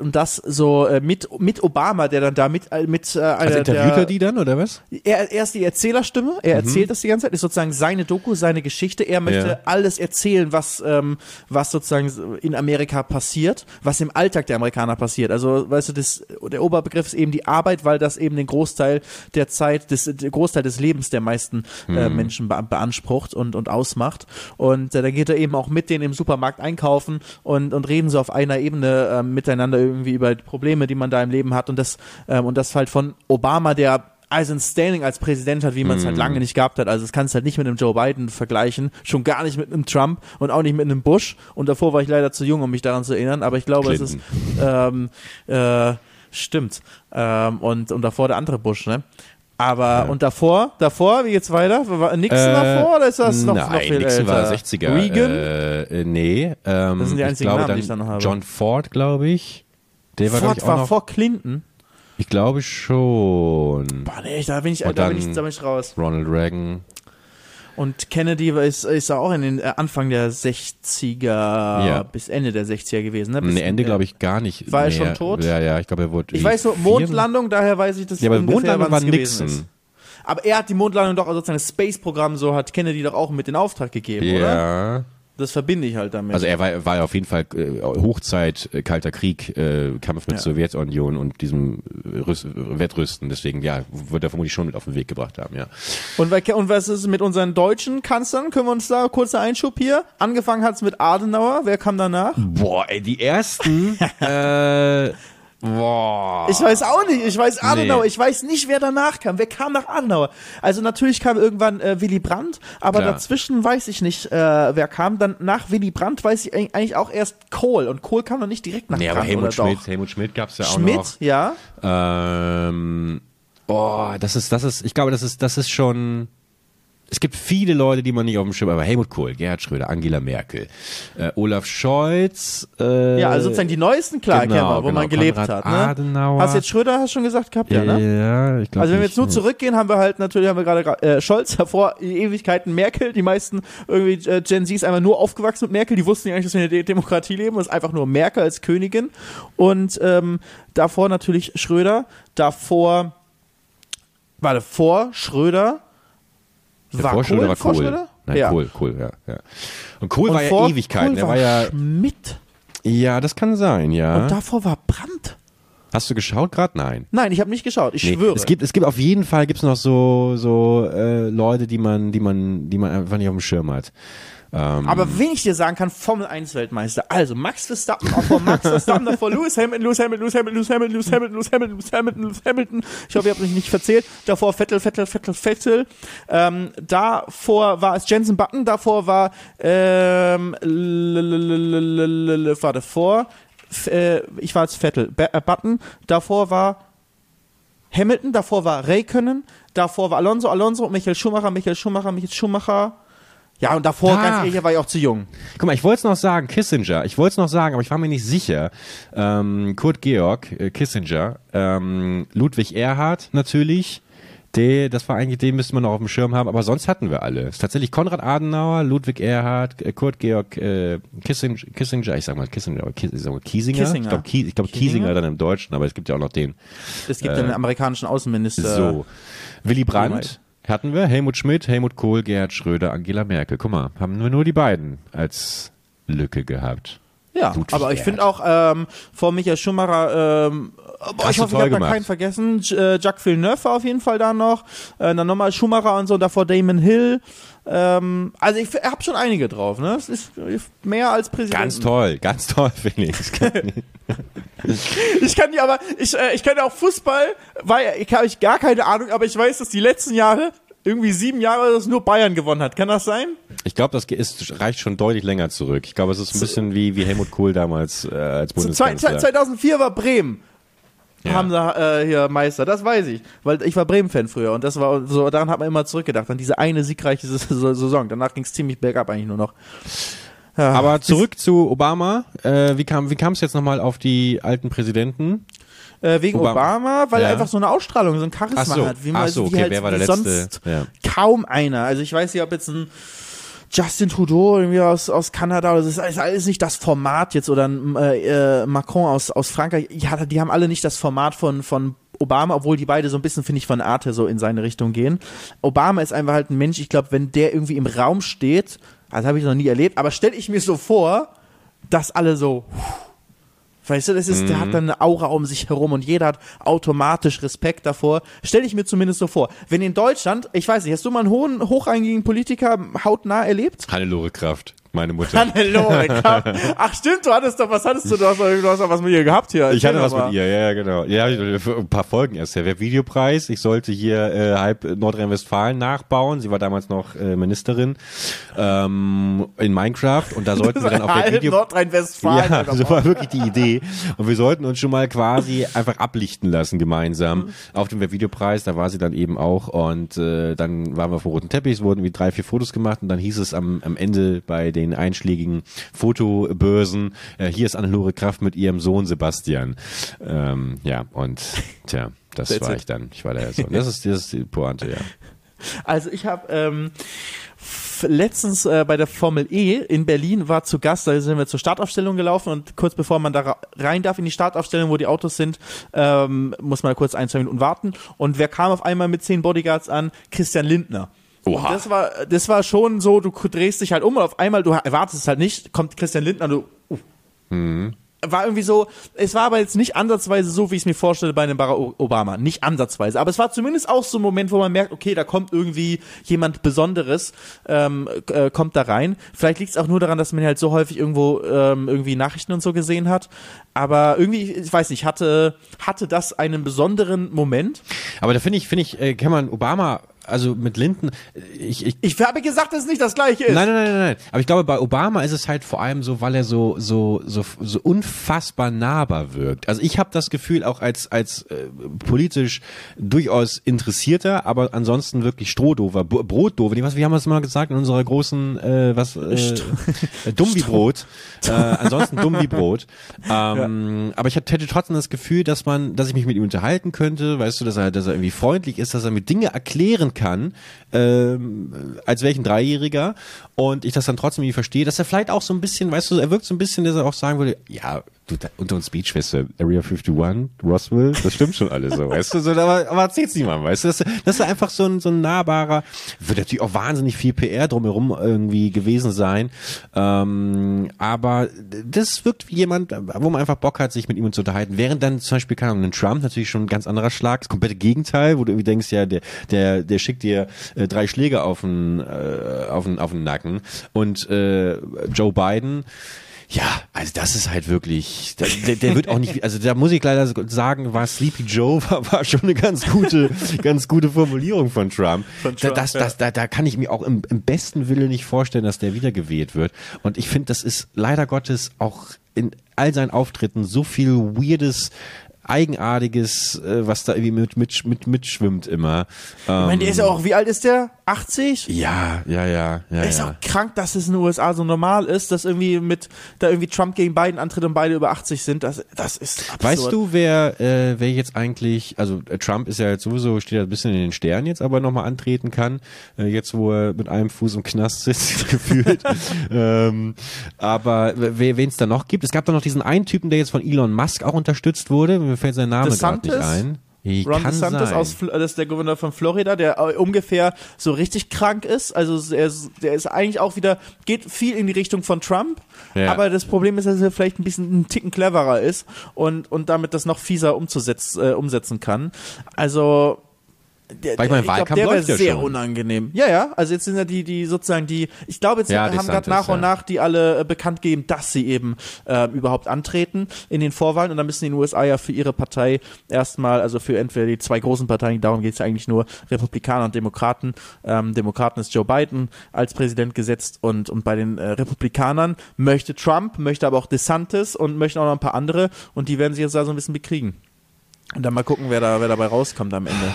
und das so äh, mit mit Obama, der dann da mit äh, mit äh, einer also interviewt der, er die dann oder was? Er, er ist die Erzählerstimme, er mhm. erzählt das die ganze Zeit, ist sozusagen seine Doku, seine Geschichte. Er möchte ja. alles erzählen, was ähm, was sozusagen in Amerika passiert, was im Alltag der Amerikaner passiert. Also weißt du, das der Oberbegriff ist eben die Arbeit, weil das eben den Großteil der Zeit, des der Großteil des Lebens der meisten äh, mhm. Menschen be beansprucht und und ausmacht. Und äh, da geht er eben auch mit denen im Supermarkt einkaufen und und reden so auf einer Ebene äh, miteinander miteinander irgendwie über die Probleme, die man da im Leben hat und das ähm, und das halt von Obama, der ein Standing als Präsident hat, wie man es halt mm. halt lange nicht gehabt hat. Also das kannst du halt nicht mit einem Joe Biden vergleichen, schon gar nicht mit einem Trump und auch nicht mit einem Bush. Und davor war ich leider zu jung, um mich daran zu erinnern, aber ich glaube, Clinton. es ist ähm, äh, stimmt. Ähm, und, und davor der andere Bush, ne? Aber ja. und davor, davor, wie geht's weiter? War Nixon äh, davor oder ist das noch, nein, noch viel Nixon älter? war 60er. Reagan? Äh, nee. Ähm, das sind die einzigen glaube, Namen, die ich da noch habe. John Ford, glaube ich. Der war, Ford ich, war noch, vor Clinton. Ich glaube schon. Boah, nee, da bin ich, da bin ich, da bin ich raus. Ronald Reagan. Und Kennedy ist, ist auch in den äh, Anfang der 60er ja. bis Ende der 60er gewesen. Ne? Bis nee, Ende glaube ich gar nicht. War er schon tot? Ja, ja, ich glaube, er wurde. Ich weiß nur, Mondlandung, daher weiß ich das. Ja, aber Mondlandung war Nixon. Aber er hat die Mondlandung doch, also sozusagen das Space-Programm, so hat Kennedy doch auch mit in Auftrag gegeben, ja. oder? Ja. Das verbinde ich halt damit. Also er war, war auf jeden Fall äh, Hochzeit, äh, Kalter Krieg, äh, Kampf mit ja. Sowjetunion und diesem äh, Rüst, Wettrüsten. Deswegen, ja, wird er vermutlich schon mit auf den Weg gebracht haben, ja. Und, und was ist mit unseren deutschen Kanzlern? Können wir uns da kurzer Einschub hier? Angefangen hat's mit Adenauer. Wer kam danach? Boah, ey, die ersten, äh, Boah. Ich weiß auch nicht. Ich weiß Adenauer. Nee. Ich weiß nicht, wer danach kam. Wer kam nach Adenauer? Also natürlich kam irgendwann äh, Willy Brandt, aber Klar. dazwischen weiß ich nicht, äh, wer kam. Dann nach Willy Brandt weiß ich eigentlich auch erst Kohl. Und Kohl kam noch nicht direkt nach nee, Brandt, aber Helmut Schmidt, doch? Helmut Schmidt gab's ja auch Schmidt, noch. Schmidt, ja. Ähm, boah, das ist, das ist, ich glaube, das ist, das ist schon es gibt viele Leute, die man nicht auf dem Schirm hat, aber Helmut Kohl, Gerhard Schröder, Angela Merkel, äh, Olaf Scholz. Äh, ja, also sozusagen die neuesten, klar, genau, wo genau, man gelebt Konrad hat. Ne? Adenauer. Hast jetzt Schröder, hast schon gesagt gehabt, ja, ne? Ja, ich glaube Also wenn wir jetzt nur zurückgehen, haben wir halt natürlich, haben wir gerade äh, Scholz davor, Ewigkeiten Merkel, die meisten irgendwie äh, Gen Z ist einfach nur aufgewachsen mit Merkel, die wussten ja eigentlich, dass wir in der Demokratie leben, das ist einfach nur Merkel als Königin und ähm, davor natürlich Schröder, davor, warte, vor Schröder war Kohl, Schröder war Kohl. Nein, ja. Kohl, Kohl, ja. ja. Und Kohl und war ja Ewigkeiten. Kohl war, war ja. Schmidt. Ja, das kann sein, ja. Und davor war Brandt. Hast du geschaut gerade? Nein. Nein, ich habe nicht geschaut. Ich Nee, schwöre. Es gibt, es gibt auf jeden Fall gibt's noch so, so äh, Leute, die man, die man, die man einfach nicht auf dem Schirm hat. Ähm, Aber wenn ich dir sagen kann, Formel 1 Weltmeister, also Max Verstappen, vor Max Verstappen, davor Lewis Hamilton, Lewis Hamilton, Lewis Hamilton, Lewis Hamilton, Lewis Hamilton, Lewis Hamilton, Lewis Hamilton, Lewis Hamilton. Ich hoffe, ihr habt mich nicht verzählt. Davor Vettel, Vettel, Vettel, Vettel. Ähm, davor war es Jensen Button, davor war, ähm, war davor, äh, ich war als Vettel, äh, Button, davor war Hamilton, davor war Räikkönen, davor war Alonso, Alonso, Michael Schumacher, Michael Schumacher, Michael Schumacher. Ja, und davor, Ah. ganz ehrlich, war ich auch zu jung. Guck mal, ich wollte es noch sagen, Kissinger. Ich wollte es noch sagen, aber ich war mir nicht sicher. Ähm, Kurt Georg, äh, Kissinger, ähm, Ludwig Erhard natürlich. Der, das war eigentlich, den müsste man noch auf dem Schirm haben, aber sonst hatten wir alle. Tatsächlich Konrad Adenauer, Ludwig Erhard, äh, Kurt Georg äh, Kissinger, Kissinger, ich sag mal Kissinger, aber Kies, ich sag mal Kiesinger. Kissinger. Ich glaube Kie, ich glaub, Kiesinger? Kiesinger dann im Deutschen, aber es gibt ja auch noch den. Es gibt einen amerikanischen Außenminister. So. Willy Brandt. Hatten wir, Helmut Schmidt, Helmut Kohl, Gerhard Schröder, Angela Merkel. Guck mal, haben wir nur die beiden als Lücke gehabt. Ja, Ludwig aber ich finde auch ähm, vor Michael Schumacher, ähm, boah, ich hoffe, ich habe da keinen vergessen. J äh, Jacques Villeneuve war auf jeden Fall da noch. Äh, dann nochmal Schumacher und so, davor Damon Hill. Ähm, also ich habe schon einige drauf, ne? Es ist mehr als Präsident. Ganz toll, ganz toll, finde ich. Ich kann die aber, ich, äh, ich kenne auch Fußball, weil ich habe ich gar keine Ahnung, aber ich weiß, dass die letzten Jahre, irgendwie sieben Jahre, dass nur Bayern gewonnen hat. Kann das sein? Ich glaube, das ist, reicht schon deutlich länger zurück. Ich glaube, es ist ein bisschen wie, wie Helmut Kohl damals äh, als Bundeskanzler. 2004 war Bremen. Ja. Haben da äh, hier Meister, das weiß ich, weil ich war Bremen-Fan früher und das war so, daran hat man immer zurückgedacht, an diese eine siegreiche Saison. Danach ging es ziemlich bergab eigentlich nur noch. Ja, Aber zurück zu Obama. Äh, wie kam wie es jetzt nochmal auf die alten Präsidenten? äh, wegen Obama. Obama, weil er Ja. einfach so eine Ausstrahlung, so ein Charisma so, hat, wie ach man so, wie okay, halt wer war der wie letzte? sonst Ja. kaum einer. Also ich weiß nicht, ob jetzt ein Justin Trudeau irgendwie aus, aus Kanada, das ist alles- nicht das Format jetzt oder äh, äh, Macron aus, aus Frankreich, ja, die haben alle nicht das Format von, von Obama, obwohl die beide so ein bisschen, finde ich, von Arte so in seine Richtung gehen. Obama ist einfach halt ein Mensch, ich glaube, wenn der irgendwie im Raum steht, das habe ich noch nie erlebt, aber stelle ich mir so vor, dass alle so, Weißt du, das ist, der hat dann eine Aura um sich herum und jeder hat automatisch Respekt davor. Stelle ich mir zumindest so vor. Wenn in Deutschland, ich weiß nicht, hast du mal einen hohen, hochrangigen Politiker hautnah erlebt? Hannelore Kraft, meine Mutter. Hannelore. Ach stimmt, du hattest doch, was hattest du? Du hast, doch- du hast doch was mit ihr gehabt hier. Ich hatte was mal. mit ihr, ja, ja, genau. Ja, ein paar Folgen erst. Der Videopreis. Ich sollte hier äh, halb Nordrhein-Westfalen nachbauen. Sie war damals noch äh, Ministerin ähm, in Minecraft und da sollten wir dann auf der Video Nordrhein-Westfalen. Ja, so war wirklich die Idee. Und wir sollten uns schon mal quasi einfach ablichten lassen gemeinsam Mhm. auf dem Videopreis. Da war sie dann eben auch. Und äh, dann waren wir auf dem roten Teppich, es wurden wie drei, vier Fotos gemacht. Und dann hieß es am, am Ende bei den einschlägigen Fotobörsen, äh, hier ist Annelore Kraft mit ihrem Sohn Sebastian. Ähm, ja, und tja, das war ich dann. Ich war der Sohn. Das ist, das ist die Pointe, ja. Also ich habe ähm, letztens äh, bei der Formel E in Berlin war zu Gast, da sind wir zur Startaufstellung gelaufen und kurz bevor man da rein darf in die Startaufstellung, wo die Autos sind, ähm, muss man kurz ein, zwei Minuten warten. Und wer kam auf einmal mit zehn Bodyguards an? Christian Lindner. Oha. Und das war, das war schon so, du drehst dich halt um und auf einmal, du erwartest es halt nicht, kommt Christian Lindner, du, uh, war irgendwie so, es war aber jetzt nicht ansatzweise so, wie ich es mir vorstelle bei einem Barack Obama. Nicht ansatzweise. Aber es war zumindest auch so ein Moment, wo man merkt, okay, da kommt irgendwie jemand Besonderes, ähm, äh, kommt da rein. Vielleicht liegt es auch nur daran, dass man halt so häufig irgendwo ähm, irgendwie Nachrichten und so gesehen hat. Aber irgendwie, ich weiß nicht, hatte, hatte das einen besonderen Moment. Aber da finde ich, finde ich, äh, kann man Obama, also mit Linden, äh, ich, ich Ich habe gesagt, dass es nicht das gleiche ist. Nein, nein, nein, nein. Aber ich glaube, bei Obama ist es halt vor allem so, weil er so so so so unfassbar nahbar wirkt. Also ich habe das Gefühl, auch als als äh, politisch durchaus interessierter, aber ansonsten wirklich Strohdover, B- Brotdover. Was wie haben wir es mal gesagt in unserer großen äh, was äh, äh, dumm wie Brot. Äh, ansonsten dumm wie Brot. Ähm, Aber ich hätte trotzdem das Gefühl, dass man, dass ich mich mit ihm unterhalten könnte. Weißt du, dass er dass er irgendwie freundlich ist, dass er mir Dinge erklären kann, ähm, als wäre ich ein Dreijähriger und ich das dann trotzdem nicht verstehe, dass er vielleicht auch so ein bisschen, weißt du, er wirkt so ein bisschen, dass er auch sagen würde, ja, du, da, unter uns Beachfeste, Area 51, Roswell, das stimmt schon alles so, weißt du, so, aber, aber erzähl's niemandem, weißt du, dass, dass er einfach so ein, so ein nahbarer, wird natürlich auch wahnsinnig viel PR drumherum irgendwie gewesen sein, ähm, aber das wirkt wie jemand, wo man einfach Bock hat, sich mit ihm zu unterhalten, während dann zum Beispiel, keine Ahnung, Trump natürlich schon ein ganz anderer Schlag, das komplette Gegenteil, wo du irgendwie denkst, ja, der, der, der schickt dir äh, drei Schläge auf den, äh, auf den, auf den Nacken und äh, Joe Biden, ja, also das ist halt wirklich, der, der, wird auch nicht, also da muss ich leider sagen, war Sleepy Joe war, war schon eine ganz gute, ganz gute Formulierung von Trump. Von Trump, da, das, das, da, da kann ich mir auch im, im besten Wille nicht vorstellen, dass der wiedergewählt wird. Und ich finde, das ist leider Gottes auch in all seinen Auftritten so viel weirdes Eigenartiges, äh, was da irgendwie mit, mit, mit mitschwimmt immer. Ich meine, der ist ja auch, wie alt ist der? 80? Ja, ja, ja, ja. ist ja. auch krank, dass es in den USA so normal ist, dass irgendwie mit, da irgendwie Trump gegen Biden antritt und beide über 80 sind. Das, das ist absurd. Weißt du, wer, äh, wer jetzt eigentlich, also äh, Trump ist ja jetzt sowieso, steht ja ein bisschen in den Sternen jetzt, aber nochmal antreten kann, äh, jetzt wo er mit einem Fuß im Knast sitzt, gefühlt. ähm, aber wen es da noch gibt, es gab doch noch diesen einen Typen, der jetzt von Elon Musk auch unterstützt wurde, mir fällt sein Name gerade nicht ein. Wie Ron DeSantis aus, das ist der Gouverneur von Florida, der äh, ungefähr so richtig krank ist. Also er der ist eigentlich auch wieder, geht viel in die Richtung von Trump. Ja. Aber das Problem ist, dass er vielleicht ein bisschen einen Ticken cleverer ist und, und damit das noch fieser umzusetzen, äh, umsetzen kann. Also der, Weil ich mein, glaub, Wahlkampf der wäre läuft ja sehr schon. unangenehm. Ja, ja, also jetzt sind ja die, die sozusagen die, ich glaube jetzt Ja, haben gerade nach und ja. nach die alle äh, bekannt gegeben, dass sie eben äh, überhaupt antreten in den Vorwahlen und dann müssen die USA ja für ihre Partei erstmal, also für entweder die zwei großen Parteien, darum geht es ja eigentlich nur, Republikaner und Demokraten. Ähm, Demokraten ist Joe Biden als Präsident gesetzt und, und bei den äh, Republikanern möchte Trump, möchte aber auch DeSantis und möchten auch noch ein paar andere und die werden sich jetzt da so ein bisschen bekriegen. Und dann mal gucken, wer da, wer dabei rauskommt am Ende.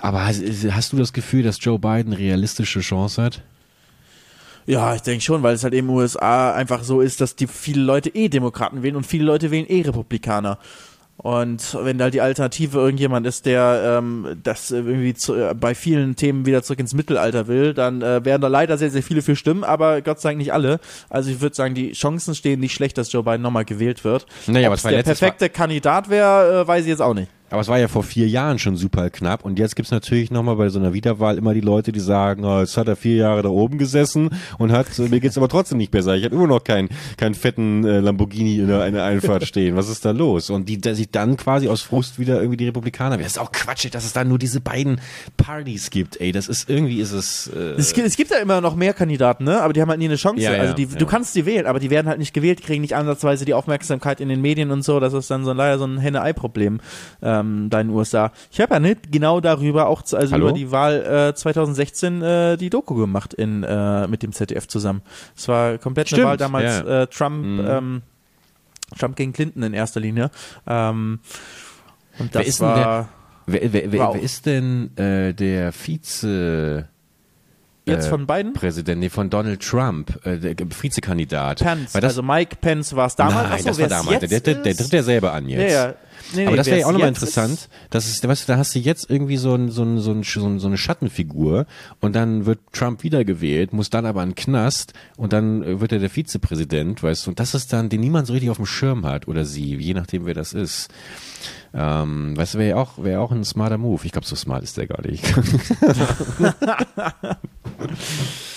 Aber hast, hast du das Gefühl, dass Joe Biden realistische Chance hat? Ja, ich denke schon, weil es halt eben in den USA einfach so ist, dass die viele Leute eh Demokraten wählen und viele Leute wählen eh Republikaner. Und wenn da halt die Alternative irgendjemand ist, der ähm, das irgendwie zu, äh, bei vielen Themen wieder zurück ins Mittelalter will, dann äh, werden da leider sehr, sehr viele für stimmen, aber Gott sei Dank nicht alle. Also ich würde sagen, die Chancen stehen nicht schlecht, dass Joe Biden nochmal gewählt wird. Naja, aber Ob es war der perfekte Kandidat wäre, äh, weiß ich jetzt auch nicht. Aber es war ja vor vier Jahren schon super knapp und jetzt gibt's natürlich nochmal bei so einer Wiederwahl immer die Leute, die sagen, oh, jetzt hat er vier Jahre da oben gesessen und hat, mir geht's aber trotzdem nicht besser. Ich habe immer noch keinen keinen fetten äh, Lamborghini in der, in der Einfahrt stehen. Was ist da los? Und die, dass sich dann quasi aus Frust wieder irgendwie die Republikaner werden. Das ist auch Quatsch, dass es da nur diese beiden Partys gibt. Ey, das ist irgendwie ist es. Äh, Es gibt, es gibt ja immer noch mehr Kandidaten, ne? aber die haben halt nie eine Chance. Ja, ja, also die, ja. du kannst sie wählen, aber die werden halt nicht gewählt, die kriegen nicht ansatzweise die Aufmerksamkeit in den Medien und so. Das ist dann so leider so ein Henne-Ei-Problem ähm, da in den USA. Ich habe ja nicht genau darüber auch, zu, also Hallo? über die Wahl äh, 2016 äh, die Doku gemacht in, äh, mit dem ZDF zusammen. Es war komplett Stimmt, eine Wahl damals ja. Mhm. äh, Trump, ähm, Trump gegen Clinton in erster Linie. Ähm, und das Wer ist denn war der- wer, wer, wer, Wow. wer ist denn äh, der Vize jetzt äh, von beiden. Präsident, nee, von Donald Trump, äh, der Vizekandidat? Pence, das, also Mike Pence war es damals. Nein, Ach so, das war damals. Der, jetzt der, der ist? tritt ja selber an jetzt. Ja, ja. Nee, Aber nee, das wäre ja auch nochmal interessant. Das ist, weißt du, da hast du jetzt irgendwie so, ein, so, ein, so, ein, so, ein, so eine Schattenfigur und dann wird Trump wiedergewählt, muss dann aber in den Knast und dann äh, wird er der Vizepräsident, weißt du, und das ist dann, den niemand so richtig auf dem Schirm hat oder sie, je nachdem wer das ist. Ähm, weißt du, wäre ja auch, wäre auch ein smarter Move. Ich glaube, so smart ist der gar nicht.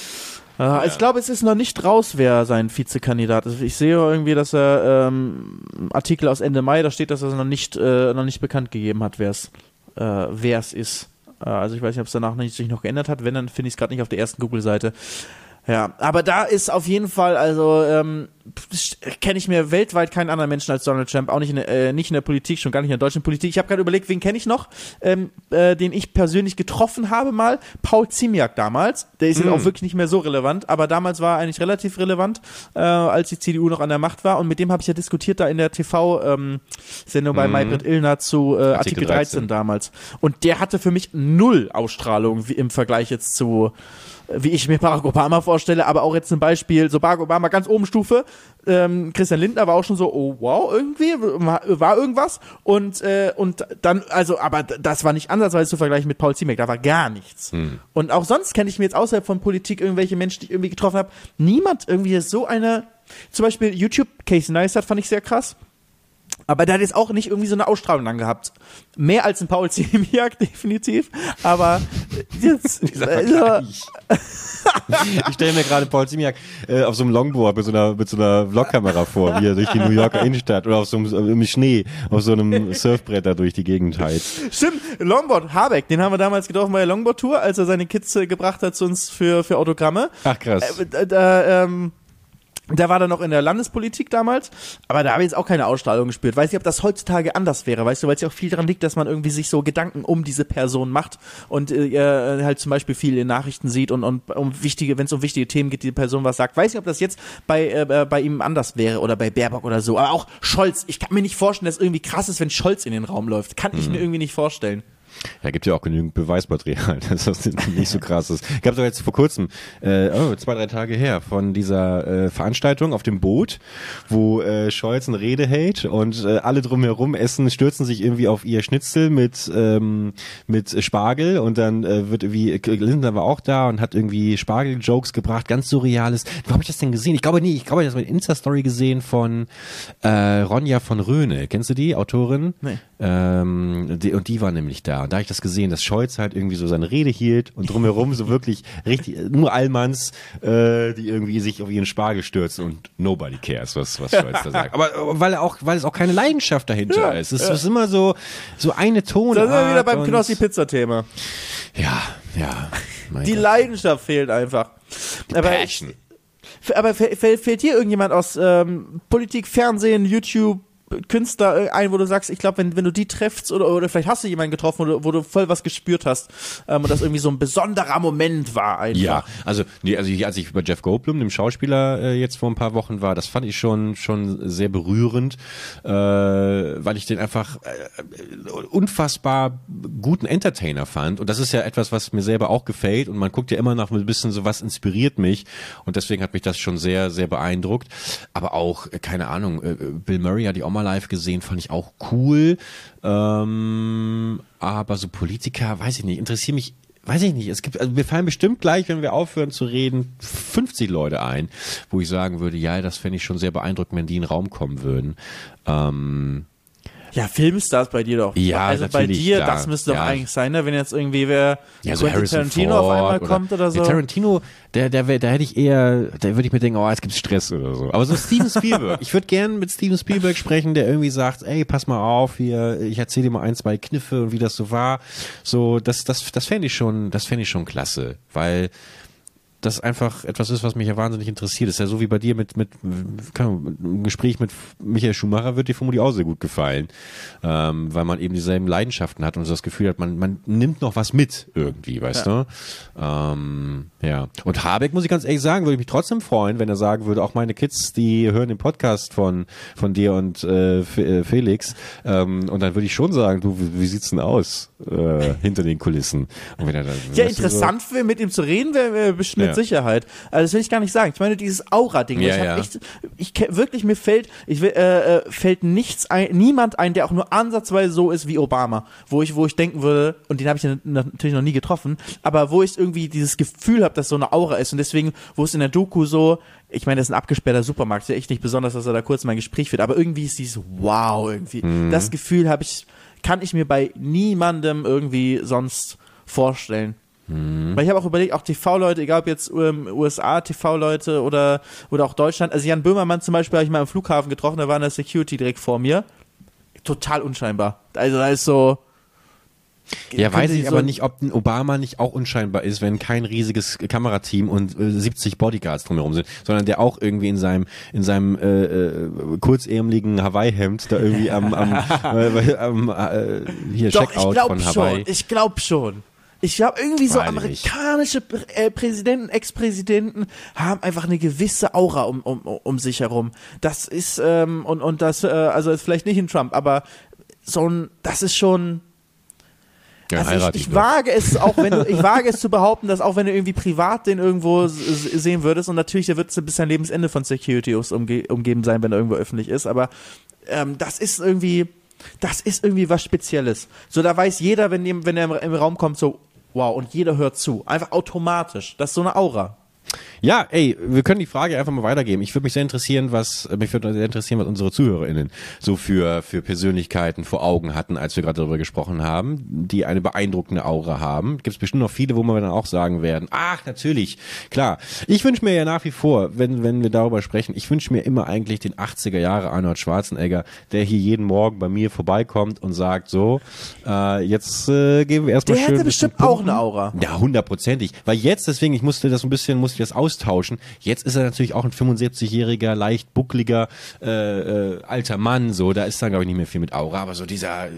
Äh, Ich glaube, es ist noch nicht raus, wer sein Vizekandidat ist. Ich sehe irgendwie, dass er ähm, Artikel aus Ende Mai, da steht, dass er es noch nicht, äh, noch nicht bekannt gegeben hat, wer es äh, wer es ist. Äh, also ich weiß nicht, ob es danach nicht, sich noch geändert hat. Wenn, dann finde ich es gerade nicht auf der ersten Google-Seite. Ja, aber da ist auf jeden Fall, also ähm, kenne ich mir weltweit keinen anderen Menschen als Donald Trump, auch nicht in, der, äh, nicht in der Politik, schon gar nicht in der deutschen Politik. Ich habe gerade überlegt, wen kenne ich noch, ähm, äh, den ich persönlich getroffen habe mal, Paul Ziemiak damals. Der ist jetzt auch wirklich nicht mehr so relevant, aber damals war er eigentlich relativ relevant, äh, als die CDU noch an der Macht war. Und mit dem habe ich ja diskutiert da in der TV-Sendung bei Maybrit Illner zu äh, Artikel, 13. 13 damals. Und der hatte für mich null Ausstrahlung wie im Vergleich jetzt zu wie ich mir Barack Obama vorstelle, aber auch jetzt zum Beispiel so Barack Obama ganz oben Stufe, ähm, Christian Lindner war auch schon so, oh wow, irgendwie, war, war irgendwas und, äh, und dann, also, aber das war nicht ansatzweise zu vergleichen mit Paul Ziemek, da war gar nichts. Hm. Und auch sonst kenne ich mir jetzt außerhalb von Politik irgendwelche Menschen, die ich irgendwie getroffen habe, niemand irgendwie so eine, zum Beispiel YouTube, Casey Neistat fand ich sehr krass. Aber der hat jetzt auch nicht irgendwie so eine Ausstrahlung dann gehabt. Mehr als ein Paul Ziemiak, definitiv. Aber jetzt, Dieser Vergleich. ich stelle mir gerade Paul Ziemiak äh, auf so einem Longboard mit so einer mit so einer Vlogkamera vor, wie er durch die New Yorker Innenstadt oder auf so einem im Schnee auf so einem Surfbrett da durch die Gegend heizt. stimmt, Longboard, Habeck, den haben wir damals getroffen bei der Longboard-Tour, als er seine Kids äh, gebracht hat zu uns für, für Autogramme. Ach krass. Äh, da, da, ähm, der war dann noch in der Landespolitik damals, aber da habe ich jetzt auch keine Ausstrahlung gespürt. Weiß nicht, ob das heutzutage anders wäre, weißt du, weil es ja auch viel daran liegt, dass man irgendwie sich so Gedanken um diese Person macht und äh, er halt zum Beispiel viel in Nachrichten sieht und, und um wichtige, wenn es um wichtige Themen geht, die Person was sagt. Weiß nicht, ob das jetzt bei, äh, bei ihm anders wäre oder bei Baerbock oder so. Aber auch Scholz, ich kann mir nicht vorstellen, dass es irgendwie krass ist, wenn Scholz in den Raum läuft. Kann ich mir irgendwie nicht vorstellen. Ja, gibt ja auch genügend Beweismaterial, dass das nicht so krass ist. Gab doch jetzt vor kurzem, äh, oh, zwei, drei Tage her, von dieser äh, Veranstaltung auf dem Boot, wo äh, Scholz eine Rede hält und äh, alle drumherum essen, stürzen sich irgendwie auf ihr Schnitzel mit ähm, mit Spargel und dann äh, wird irgendwie, Lindner war auch da und hat irgendwie Spargel-Jokes gebracht, ganz surreales. Wo habe ich das denn gesehen? Ich glaube nie, ich glaube, ich habe das mit Insta-Story gesehen von äh, Ronja von Röhne. Kennst du die, Autorin? Nee. Ähm, die, und die war nämlich da. Und da habe ich das gesehen, dass Scholz halt irgendwie so seine Rede hielt und drumherum so wirklich richtig, nur Allmanns, äh, die irgendwie sich auf ihren Spargel stürzen und nobody cares, was, was Scholz da sagt. Aber äh, weil er auch, weil es auch keine Leidenschaft dahinter Ja, ist. Es ist immer so, so eine Tonart. Da sind wir wieder beim Knossi-Pizza-Thema. Ja, ja. Die Gott. Leidenschaft fehlt einfach. Aber Passion. Aber fällt, dir irgendjemand aus ähm, Politik, Fernsehen, YouTube, Künstler äh, ein, wo du sagst, ich glaube, wenn, wenn du die treffst oder, oder vielleicht hast du jemanden getroffen, wo du, wo du voll was gespürt hast ähm, und das irgendwie so ein besonderer Moment war einfach. Ja, also nee, also ich, als ich bei Jeff Goldblum, dem Schauspieler, äh, jetzt vor ein paar Wochen war, das fand ich schon schon sehr berührend, äh, weil ich den einfach äh, unfassbar guten Entertainer fand. Und das ist ja etwas, was mir selber auch gefällt. Und man guckt ja immer nach ein bisschen so was inspiriert mich. Und deswegen hat mich das schon sehr sehr beeindruckt, aber auch äh, keine Ahnung, äh, Bill Murray hat ich auch mal live gesehen, fand ich auch cool, ähm, aber so Politiker, weiß ich nicht, interessiert mich weiß ich nicht, es gibt, also mir fallen bestimmt gleich, wenn wir aufhören zu reden, 50 Leute ein, wo ich sagen würde, ja, das fände ich schon sehr beeindruckend, wenn die in den Raum kommen würden. Ähm, Ja, Filmstars bei dir doch. Ja, also bei dir, klar. das müsste doch Ja. eigentlich sein, ne? wenn jetzt irgendwie wer ja, so Quentin Tarantino Ford auf einmal kommt oder so. Der Tarantino, der, der, wär- da hätte ich eher, da würde ich mir denken, oh, jetzt gibt's Stress oder so. Aber so Steven Spielberg. ich würde gern mit Steven Spielberg sprechen, der irgendwie sagt, ey, pass mal auf, hier, ich erzähle dir mal ein, zwei Kniffe und wie das so war. So, das, das, das fände ich schon, das fände ich schon klasse, weil das einfach etwas ist, was mich ja wahnsinnig interessiert. Das ist ja so wie bei dir mit, mit, Ahnung, ein Gespräch mit Michael Schumacher wird dir vermutlich auch sehr gut gefallen, ähm, weil man eben dieselben Leidenschaften hat und so das Gefühl hat, man, man nimmt noch was mit irgendwie, weißt du? Ähm, ja. Und Habeck, muss ich ganz ehrlich sagen, würde ich mich trotzdem freuen, wenn er sagen würde, auch meine Kids, die hören den Podcast von, von dir und äh, äh, Felix, ähm, und dann würde ich schon sagen, du, wie, sieht's denn aus äh, hinter den Kulissen? Dann, Ja, so- interessant wäre, mit ihm zu reden, wäre wär bestimmt mit Ja. Sicherheit. Also das will ich gar nicht sagen. Ich meine, dieses Aura-Ding. Ja, ich ja. echt, ich wirklich, mir fällt, ich will, äh, äh, fällt nichts ein, niemand ein, der auch nur ansatzweise so ist wie Obama. Wo ich, wo ich denken würde, und den habe ich natürlich noch nie getroffen, aber wo ich irgendwie dieses Gefühl habe, dass so eine Aura ist. Und deswegen, wo es in der Doku so, ich meine, das ist ein abgesperrter Supermarkt, ist ja echt nicht besonders, dass er da kurz mal ein Gespräch führt, aber irgendwie ist dieses Wow irgendwie. Mhm. Das Gefühl habe ich, kann ich mir bei niemandem irgendwie sonst vorstellen. Weil ich habe auch überlegt, auch TV-Leute, egal ob jetzt ähm, USA-TV-Leute oder, oder auch Deutschland. Also Jan Böhmermann zum Beispiel habe ich mal am Flughafen getroffen, da war eine Security direkt vor mir. Total unscheinbar. Also da ist so. Ja, weiß ich so aber nicht, ob ein Obama nicht auch unscheinbar ist, wenn kein riesiges Kamerateam und äh, 70 Bodyguards drumherum sind, sondern der auch irgendwie in seinem in seinem äh, äh, kurzärmeligen Hawaii-Hemd da irgendwie am, am, äh, am äh, hier Doch, ich Checkout glaube von schon. Hawaii. Ich glaube schon. Ich glaube, irgendwie so ich amerikanische äh, Präsidenten, Ex-Präsidenten haben einfach eine gewisse Aura um, um, um sich herum. Das ist, ähm, und, und das, äh, also ist vielleicht nicht in Trump, aber so ein, das ist schon, Ja, Also ich, ich wage es auch, wenn du, ich wage es zu behaupten, dass auch wenn du irgendwie privat den irgendwo sehen würdest und natürlich, der wird bis sein Lebensende von Securities umge umgeben sein, wenn er irgendwo öffentlich ist, aber ähm, das ist irgendwie, das ist irgendwie was Spezielles. So, da weiß jeder, wenn, wenn er im, im Raum kommt, so, wow, und jeder hört zu. Einfach automatisch. Das ist so eine Aura. Ja, ey, wir können die Frage einfach mal weitergeben. Ich würde mich sehr interessieren, was äh, mich würde sehr interessieren, was unsere ZuhörerInnen so für für Persönlichkeiten vor Augen hatten, als wir gerade darüber gesprochen haben, die eine beeindruckende Aura haben. Gibt es bestimmt noch viele, wo wir dann auch sagen werden, ach, natürlich, klar. Ich wünsche mir ja nach wie vor, wenn wenn wir darüber sprechen, ich wünsche mir immer eigentlich den 80er Jahre Arnold Schwarzenegger, der hier jeden Morgen bei mir vorbeikommt und sagt so, äh, jetzt äh, gehen wir erstmal Der schön hätte ein bisschen bestimmt auch eine Aura. Ja, hundertprozentig. Weil jetzt, deswegen, ich musste das ein bisschen, musste ich das austauschen. Jetzt ist er natürlich auch ein 75-jähriger, leicht buckliger, äh, äh, alter Mann, so. Da ist dann, glaube ich, nicht mehr viel mit Aura. Aber so dieser äh,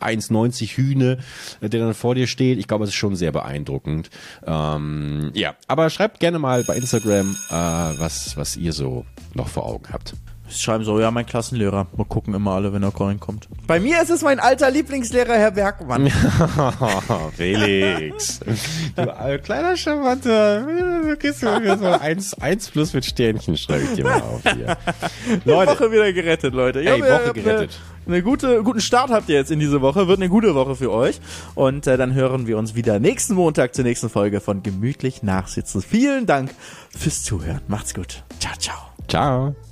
1,90 Hühne, äh, der dann vor dir steht, ich glaube, es ist schon sehr beeindruckend. Ähm, ja, aber schreibt gerne mal bei Instagram, äh, was, was ihr so noch vor Augen habt. Schreiben so, ja, mein Klassenlehrer. Mal gucken immer alle, wenn er reinkommt. Bei mir ist es mein alter Lieblingslehrer, Herr Bergmann. Felix. Du äh, kleiner Charmanter. Du kriegst mir so eins, eins plus mit Sternchen, schreibe ich dir mal auf hier. Leute, Woche wieder gerettet, Leute. Ich Ey, Woche gerettet. Eine, eine gute, guten Start habt ihr jetzt in diese Woche. Wird eine gute Woche für euch. Und äh, dann hören wir uns wieder nächsten Montag zur nächsten Folge von Gemütlich Nachsitzen. Vielen Dank fürs Zuhören. Macht's gut. Ciao, ciao. ciao.